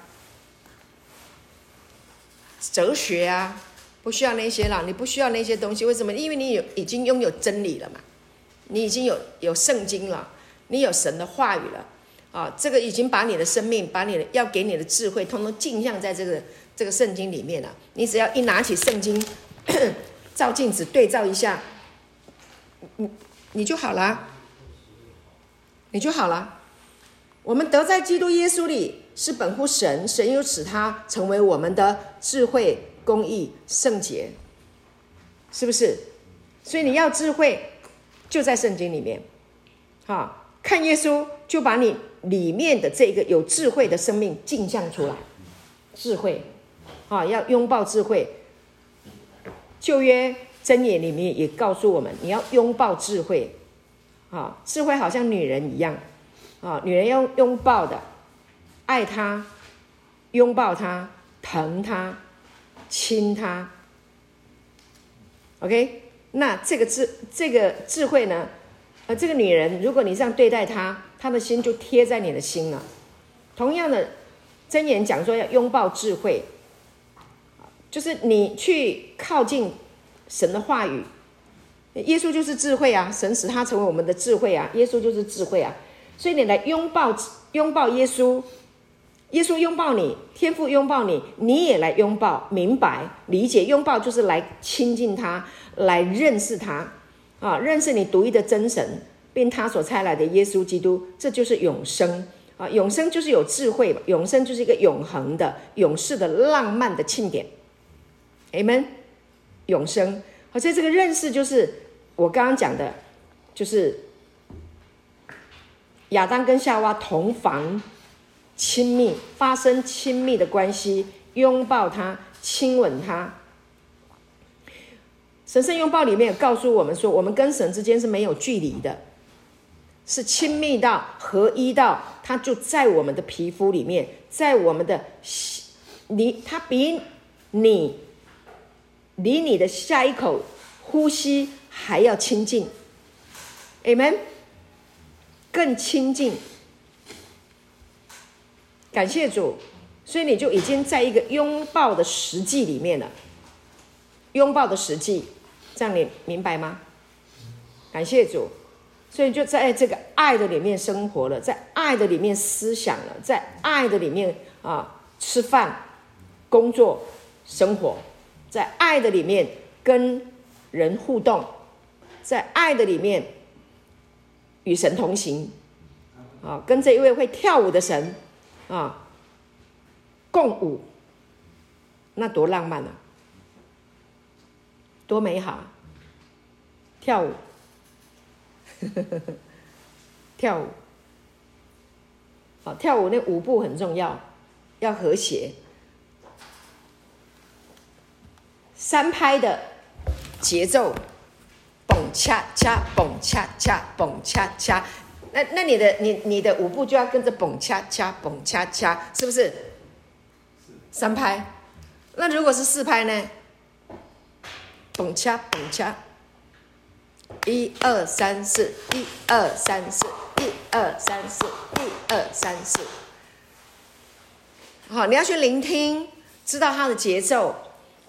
哲学啊。不需要那些了，你不需要那些东西，为什么？因为你有已经拥有真理了嘛，你已经有有圣经了，你有神的话语了，啊，这个已经把你的生命，把你的要给你的智慧，通通镜像在这个这个圣经里面了。你只要一拿起圣经，照镜子对照一下，你你就好了，你就好了。我们得在基督耶稣里是本乎神，神又使他成为我们的智慧。公义、圣洁，是不是？所以你要智慧，就在圣经里面。哈，看耶稣，就把你里面的这个有智慧的生命镜像出来。智慧，啊，要拥抱智慧。旧约箴言里面也告诉我们，你要拥抱智慧。啊，智慧好像女人一样，啊，女人要拥抱的，爱她，拥抱她，疼她。亲他，OK，那这个智这个智慧呢？呃，这个女人，如果你这样对待她，她的心就贴在你的心了。同样的箴言讲说要拥抱智慧，就是你去靠近神的话语，耶稣就是智慧啊，神使他成为我们的智慧啊，耶稣就是智慧啊。所以你来拥抱拥抱耶稣，耶稣拥抱你，天父拥抱你，你也来拥抱，明白理解，拥抱就是来亲近他，来认识他啊，认识你独一的真神，并他所差来的耶稣基督，这就是永生啊！永生就是有智慧，永生就是一个永恒的、永世的浪漫的庆典。Amen，永生。好，在这个认识就是我刚刚讲的，就是亚当跟夏娃同房亲密，发生亲密的关系，拥抱他，亲吻他。神圣拥抱里面告诉我们说，我们跟神之间是没有距离的，是亲密到合一到，他就在我们的皮肤里面，在我们的离，他比你。离你的下一口呼吸还要亲近，Amen，更亲近。感谢主，所以你就已经在一个拥抱的实际里面了。拥抱的实际，这样你明白吗？感谢主，所以就在这个爱的里面生活了，在爱的里面思想了，在爱的里面啊，吃饭、工作、生活。在爱的里面跟人互动，在爱的里面与神同行，啊，跟这一位会跳舞的神啊共舞，那多浪漫啊，多美好！跳舞，跳舞，好，跳舞那舞步很重要，要和谐。三拍的节奏，蹦恰恰，蹦恰恰，蹦恰恰。那那你的你你的舞步就要跟着蹦恰恰，蹦恰恰，是不是？三拍。那如果是四拍呢？蹦恰蹦恰，一二三四，一二三四，一二三四，一二三四。好，你要去聆听，知道它的节奏。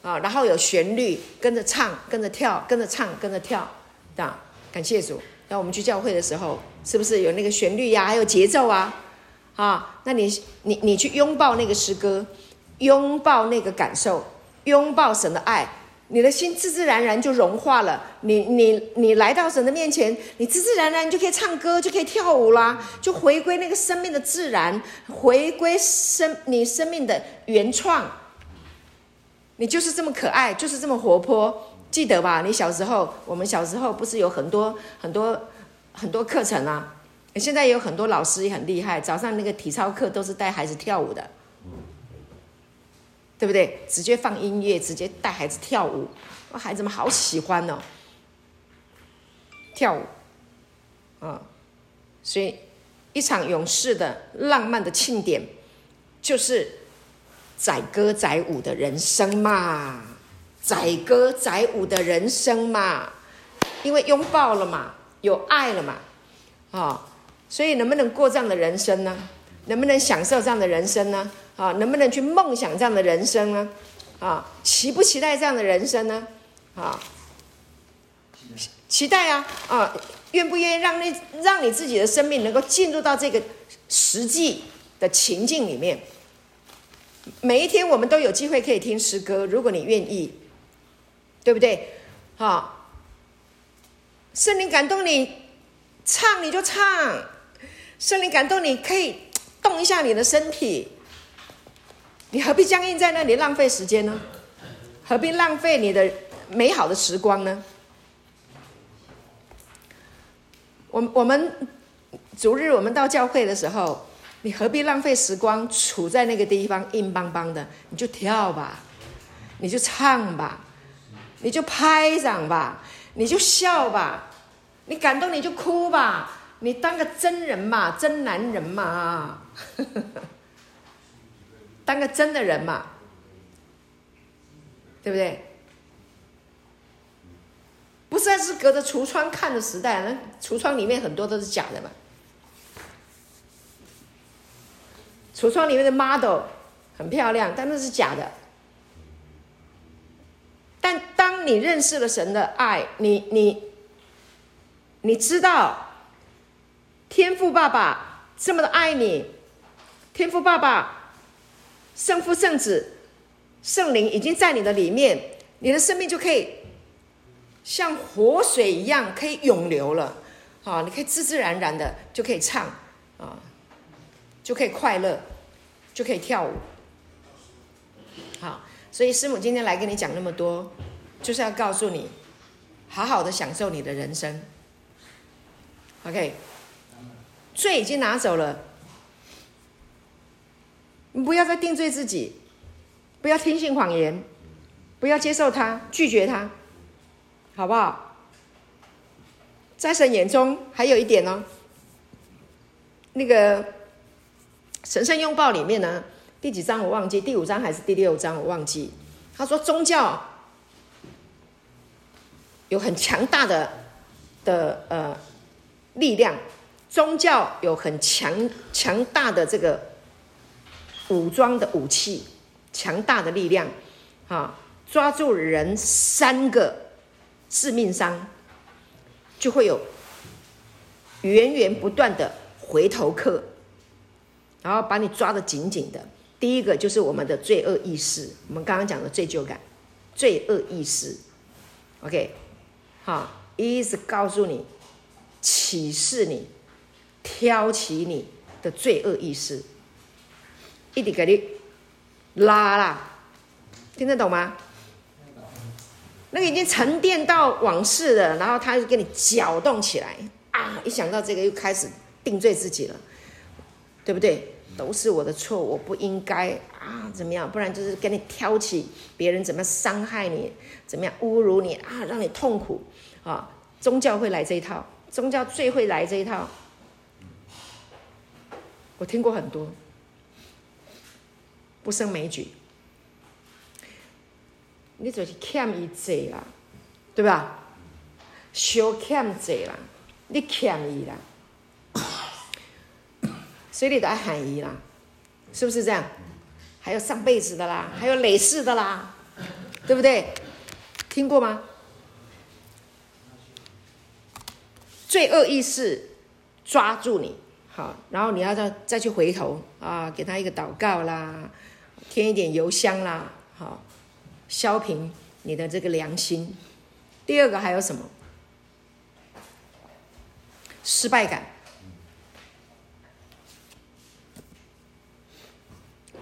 啊，然后有旋律，跟着唱，跟着跳，跟着唱，跟着跳，啊，感谢主。那我们去教会的时候，是不是有那个旋律呀？还有节奏啊？啊，那你你你去拥抱那个诗歌，拥抱那个感受，拥抱神的爱，你的心自自然然就融化了。你你你来到神的面前，你自自然然就可以唱歌，就可以跳舞啦，就回归那个生命的自然，回归生你生命的原创。你就是这么可爱，就是这么活泼，记得吧？你小时候，我们小时候不是有很多很多很多课程啊？现在有很多老师也很厉害，早上那个体操课都是带孩子跳舞的，对不对？直接放音乐，直接带孩子跳舞，孩子们好喜欢哦，跳舞，啊，所以一场勇士的浪漫的庆典，就是。载歌载舞的人生嘛，载歌载舞的人生嘛，因为拥抱了嘛，有爱了嘛，啊、所以能不能过这样的人生呢？能不能享受这样的人生呢？啊、能不能去梦想这样的人生呢？啊、期不期待这样的人生呢？啊、期待啊！啊、愿不愿意让那让你自己的生命能够进入到这个实际的情境里面？每一天我们都有机会可以听诗歌，如果你愿意，对不对？好，圣灵感动你唱你就唱，圣灵感动你可以动一下你的身体，你何必僵硬在那里浪费时间呢？何必浪费你的美好的时光呢？我我们逐日我们到教会的时候。你何必浪费时光处在那个地方硬邦邦的？你就跳吧，你就唱吧，你就拍掌吧，你就笑吧，你感动你就哭吧，你当个真人嘛，真男人嘛，当个真的人嘛，对不对？不是，是隔着橱窗看的时代，那橱窗里面很多都是假的嘛。橱窗里面的 model 很漂亮，但那是假的。但当你认识了神的爱，你你你知道天父爸爸这么的爱你，天父爸爸、圣父、圣子、圣灵已经在你的里面，你的生命就可以像活水一样可以涌流了。啊，你可以自自然然的就可以唱啊，就可以快乐，就可以跳舞。所以师母今天来跟你讲那么多，就是要告诉你，好好的享受你的人生。OK，罪已经拿走了，你不要再定罪自己，不要听信谎言，不要接受他，拒绝他，好不好？在神眼中还有一点哦，那个神圣拥抱里面呢，第几章我忘记，第五章还是第六章我忘记。他说宗教有很强大的的呃力量，宗教有很强强大的这个武装的武器，强大的力量啊，抓住人三个致命伤。就会有源源不断的回头客，然后把你抓得紧紧的。第一个就是我们的罪恶意识，我们刚刚讲的罪疚感、罪恶意识。OK，好，一直告诉你、启示你、挑起你的罪恶意识，一直给你拉啦，听得懂吗？那个已经沉淀到往事了，然后他就给你搅动起来啊！一想到这个，又开始定罪自己了，对不对？都是我的错，我不应该啊，怎么样？不然就是跟你挑起别人怎么伤害你，怎么样侮辱你啊，让你痛苦啊！宗教会来这一套，宗教最会来这一套，我听过很多，不胜枚举。你就是欠伊债啦，对吧？小欠债啦，你欠伊啦，嘴里都要喊姨啦，是不是这样？还有上辈子的啦，还有累世的啦，对不对？听过吗？罪恶意识抓住你，好，然后你要再再去回头啊，给他一个祷告啦，添一点油香啦，好。消平你的这个良心。第二个还有什么？失败感。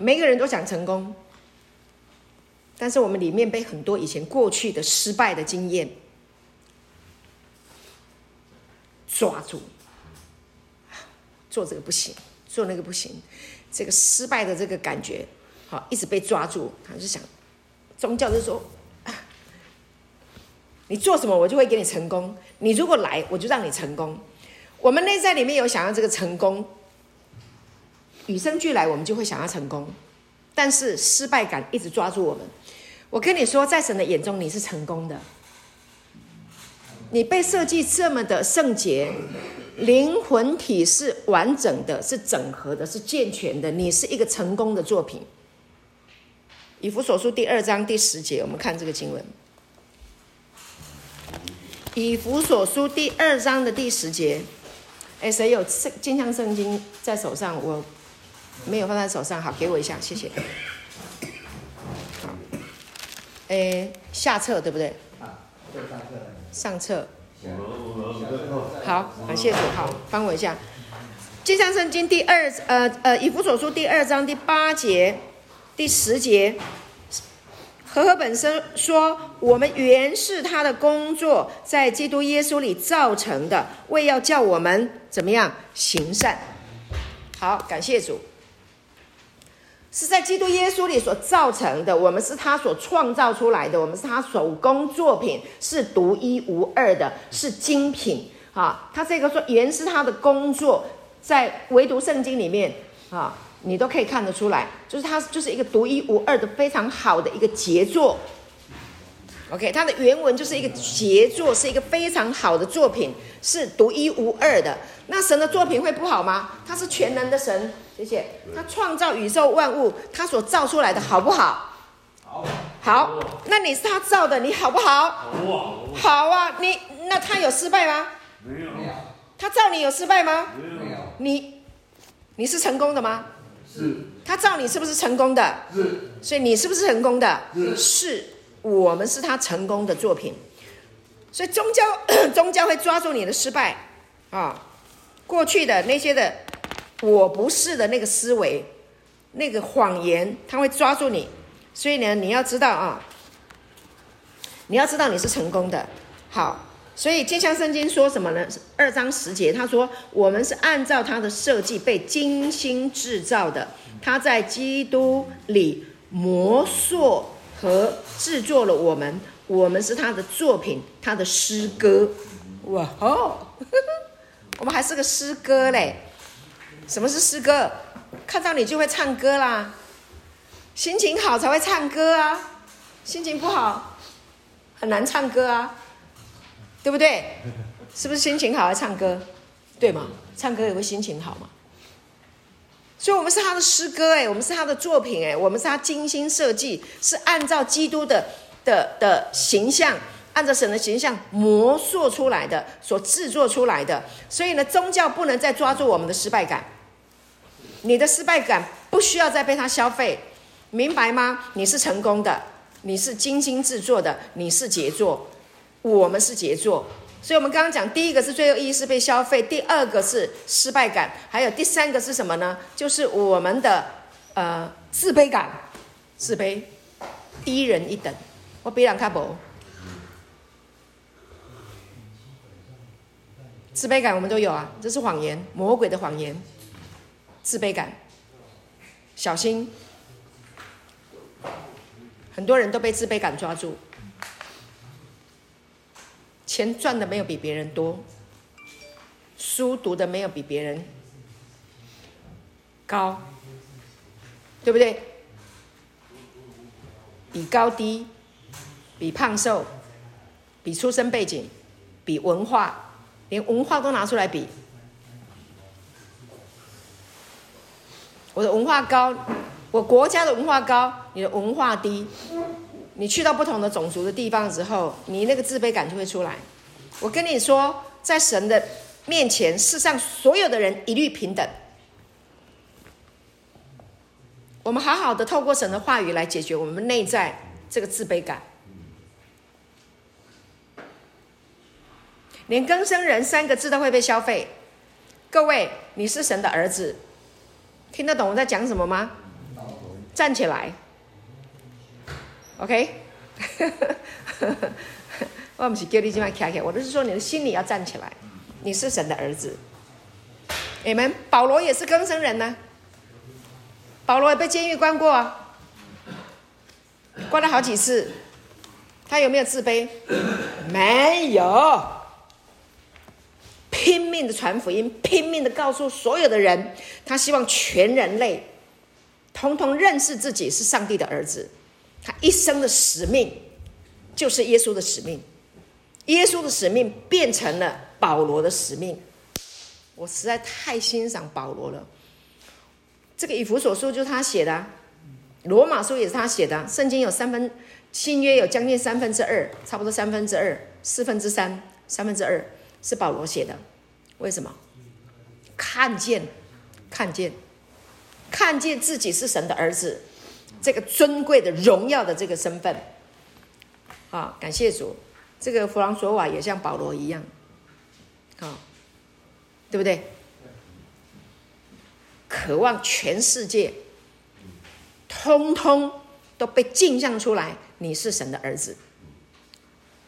每个人都想成功，但是我们里面被很多以前过去的失败的经验抓住，做这个不行，做那个不行，这个失败的这个感觉，好，一直被抓住，他就想。宗教就说，你做什么我就会给你成功。你如果来，我就让你成功。我们内在里面有想要这个成功，与生俱来，我们就会想要成功。但是失败感一直抓住我们。我跟你说，在神的眼中，你是成功的。你被设计这么的圣洁，灵魂体是完整的，是整合的，是健全的。你是一个成功的作品。以弗所书第二章第十节，我们看这个经文。以弗所书第二章的第十节，哎，谁有圣金像圣经在手上？我没有放在手上，好，给我一下，谢谢。好，哎，下册对不对？上册。好，感谢主，好，帮我一下。金香圣经第二，呃呃，以弗所书第二章第八节。第十节，和合本身说：“我们原是他的工作，在基督耶稣里造成的，为要叫我们怎么样行善。”好，感谢主，是在基督耶稣里所造成的。我们是他所创造出来的，我们是他手工作品，是独一无二的，是精品。啊，他这个说原是他的工作，在唯独圣经里面啊。你都可以看得出来，就是他就是一个独一无二的非常好的一个杰作。OK，它的原文就是一个杰作，是一个非常好的作品，是独一无二的。那神的作品会不好吗？他是全能的神，谢谢。他创造宇宙万物，他所造出来的好不好？好。好，那你是他造的，你好不好？好啊。你那他有失败吗？没有。他造你有失败吗？没有。你你是成功的吗？是。他造你是不是成功的？是。所以你是不是成功的？是。是我们是他成功的作品。所以宗教宗教会抓住你的失败啊，过去的那些的我不是的那个思维，那个谎言，他会抓住你。所以呢，你要知道啊，你要知道你是成功的。好，所以坚相圣经说什么呢？二章十节，他说我们是按照他的设计被精心制造的，他在基督里模塑和制作了我们。我们是他的作品，他的诗歌，哇哦，我们还是个诗歌嘞。什么是诗歌？看到你就会唱歌啦，心情好才会唱歌啊，心情不好很难唱歌啊，对不对？是不是心情好才唱歌？对吗？唱歌也会心情好嘛。所以，我们是他的诗歌哎，我们是他的作品哎，我们是他精心设计，是按照基督的。的的形象，按照神的形象模塑出来的，所制作出来的。所以呢，宗教不能再抓住我们的失败感，你的失败感不需要再被他消费，明白吗？你是成功的，你是精心制作的，你是杰作，我们是杰作。所以，我们刚刚讲，第一个是罪恶意识被消费，第二个是失败感，还有第三个是什么呢？就是我们的呃自卑感，自卑，低人一等。我比人较无自卑感，我们都有啊，这是谎言，魔鬼的谎言。自卑感，小心，很多人都被自卑感抓住。钱赚的没有比别人多，书读的没有比别人高，对不对？比高低。比胖瘦，比出生背景，比文化，连文化都拿出来比。我的文化高，我国家的文化高，你的文化低。你去到不同的种族的地方之后，你那个自卑感就会出来。我跟你说，在神的面前，世上所有的人一律平等。我们好好的透过神的话语来解决我们内在这个自卑感。连更生人三个字都会被消费。各位，你是神的儿子，听得懂我在讲什么吗？站起来。OK。我不是叫你这么卡卡，我都是说你的心里要站起来。你是神的儿子。你们保罗也是更生人呢、保罗也被监狱关过、啊，关了好几次。他有没有自卑？没有。拼命的传福音，拼命的告诉所有的人，他希望全人类通通认识自己是上帝的儿子。他一生的使命就是耶稣的使命，耶稣的使命变成了保罗的使命。我实在太欣赏保罗了。这个以弗所书就是他写的，罗马书也是他写的。圣经有三分，新约有将近三分之二，差不多三分之二，四分之三，三分之二。是保罗写的，为什么？看见，看见，看见自己是神的儿子，这个尊贵的荣耀的这个身份。啊，感谢主，这个弗朗索瓦也像保罗一样，啊，对不对？渴望全世界，通通都被镜像出来，你是神的儿子。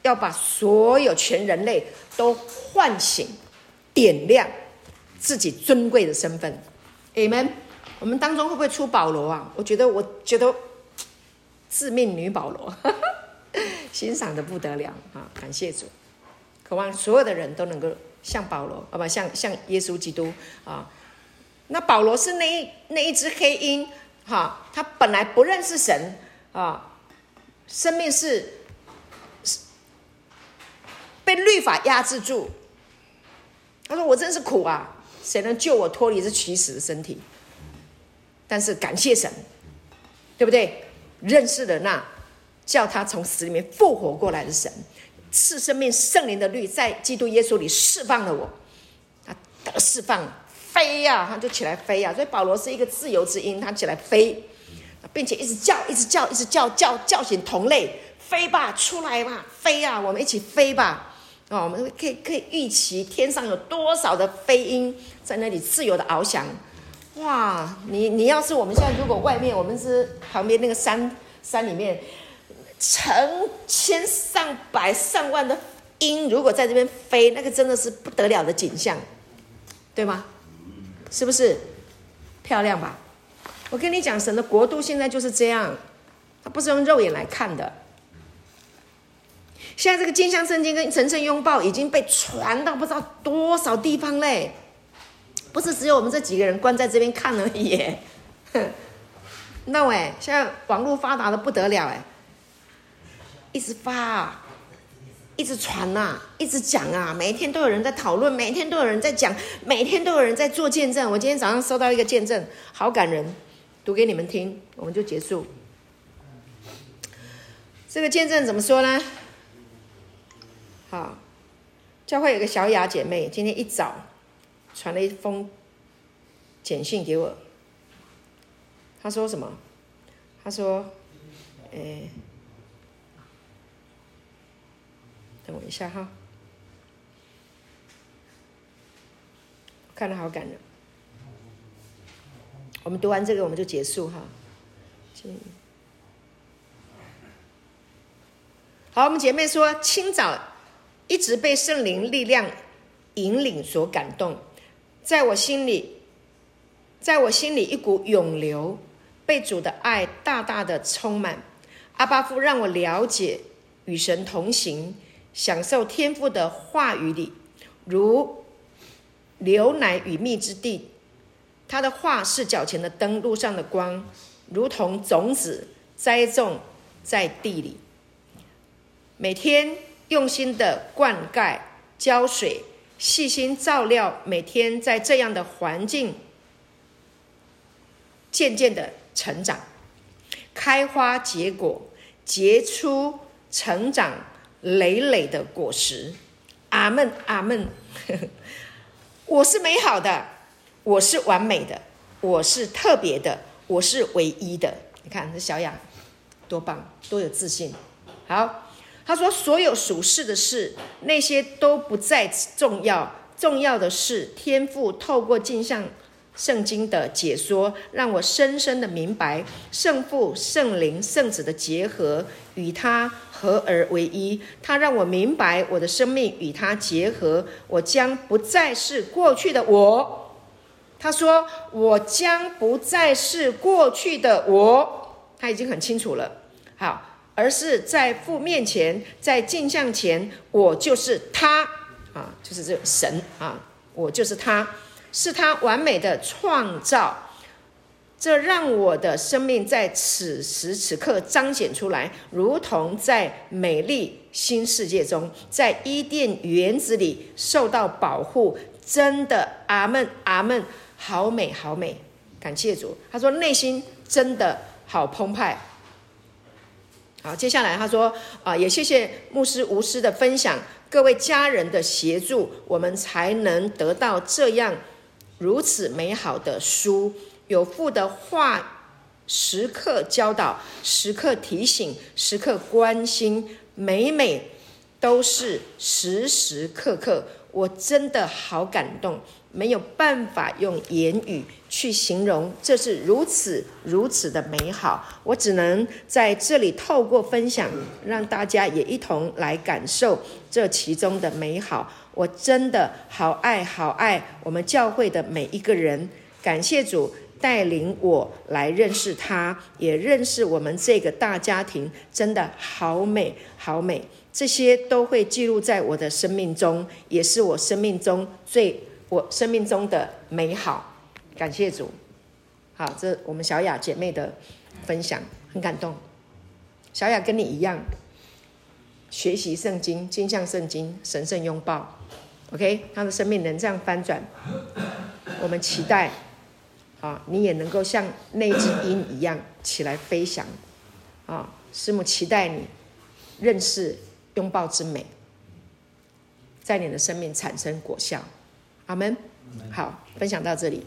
要把所有全人类都唤醒、点亮自己尊贵的身份。Amen。我们当中会不会出保罗啊？我觉得，我觉得致命女保罗，欣赏的不得了啊！感谢主，渴望所有的人都能够像保罗，啊不？像像耶稣基督啊。那保罗是那一那一只黑鹰，哈，他本来不认识神啊，生命是。被律法压制住，他说：“我真是苦啊！谁能救我脱离这起死的身体？”但是感谢神，对不对？认识了那叫他从死里面复活过来的神，赐生命圣灵的律在基督耶稣里释放了我，他得释放，飞呀、他就起来飞呀、所以保罗是一个自由之鹰，他起来飞，并且一直叫，一直叫，一直叫，叫叫醒同类，飞吧，出来吧，飞呀、啊，我们一起飞吧。我们可以可以预期天上有多少的飞鹰在那里自由的翱翔。哇，你你要是我们现在如果外面我们是旁边那个山山里面。成千上百上万的鹰，如果在这边飞，那个真的是不得了的景象，对吗？是不是漂亮吧？我跟你讲，神的国度现在就是这样，它不是用肉眼来看的。现在这个镜像圣经跟神圣拥抱已经被传到不知道多少地方嘞，不是只有我们这几个人关在这边看而已。哼，那喂，现在网络发达的不得了哎。一直发，一直传呐，一直讲啊，每天都有人在讨论，每天都有人在讲，每天都有人在做见证。我今天早上收到一个见证，好感人，读给你们听，我们就结束。这个见证怎么说呢？好，教会有个小雅姐妹，今天一早传了一封简讯给我，她说什么？她说，诶。等我一下哈，看得好感人。我们读完这个，我们就结束哈。好，我们姐妹说，清早一直被圣灵力量引领所感动，在我心里，在我心里一股涌流，被主的爱大大的充满。阿巴夫让我了解与神同行。享受天父的话语里，如牛奶与蜜之地。他的话是脚前的灯，路上的光，如同种子栽种在地里。每天用心的灌溉、浇水、细心照料，每天在这样的环境渐渐的成长、开花结果、结出成长。累累的果实，阿门阿门。我是美好的，我是完美的，我是特别的，我是唯一的。你看这小雅多棒，多有自信。好，他说所有属世的事，那些都不再重要，重要的是天父透过镜像圣经的解说，让我深深的明白圣父、圣灵、圣子的结合与他。合而为一，他让我明白我的生命与他结合，我将不再是过去的我。他说，我将不再是过去的我，他已经很清楚了。好，而是在父面前，在镜像前，我就是他啊，就是这个神啊，我就是他，是他完美的创造。这让我的生命在此时此刻彰显出来，如同在美丽新世界中，在伊甸园子里受到保护。真的，阿门，阿门，好美，好美，感谢主。他说内心真的好澎湃。好，接下来他说啊，也谢谢牧师无私的分享，各位家人的协助，我们才能得到这样如此美好的书。有父的话，时刻教导，时刻提醒，时刻关心，每每都是时时刻刻，我真的好感动，没有办法用言语去形容，这是如此如此的美好。我只能在这里透过分享，让大家也一同来感受这其中的美好。我真的好爱好爱我们教会的每一个人，感谢主。带领我来认识他，也认识我们这个大家庭，真的好美好美。这些都会记录在我的生命中，也是我生命中最我生命中的美好。感谢主。好，这我们小雅姐妹的分享很感动。小雅跟你一样，学习圣经、镜像圣经、神圣拥抱。OK，她的生命能这样翻转，我们期待。啊，你也能够像那只鹰一样起来飞翔，啊，师母期待你认识拥抱之美，在你的生命产生果效。阿门。好，分享到这里。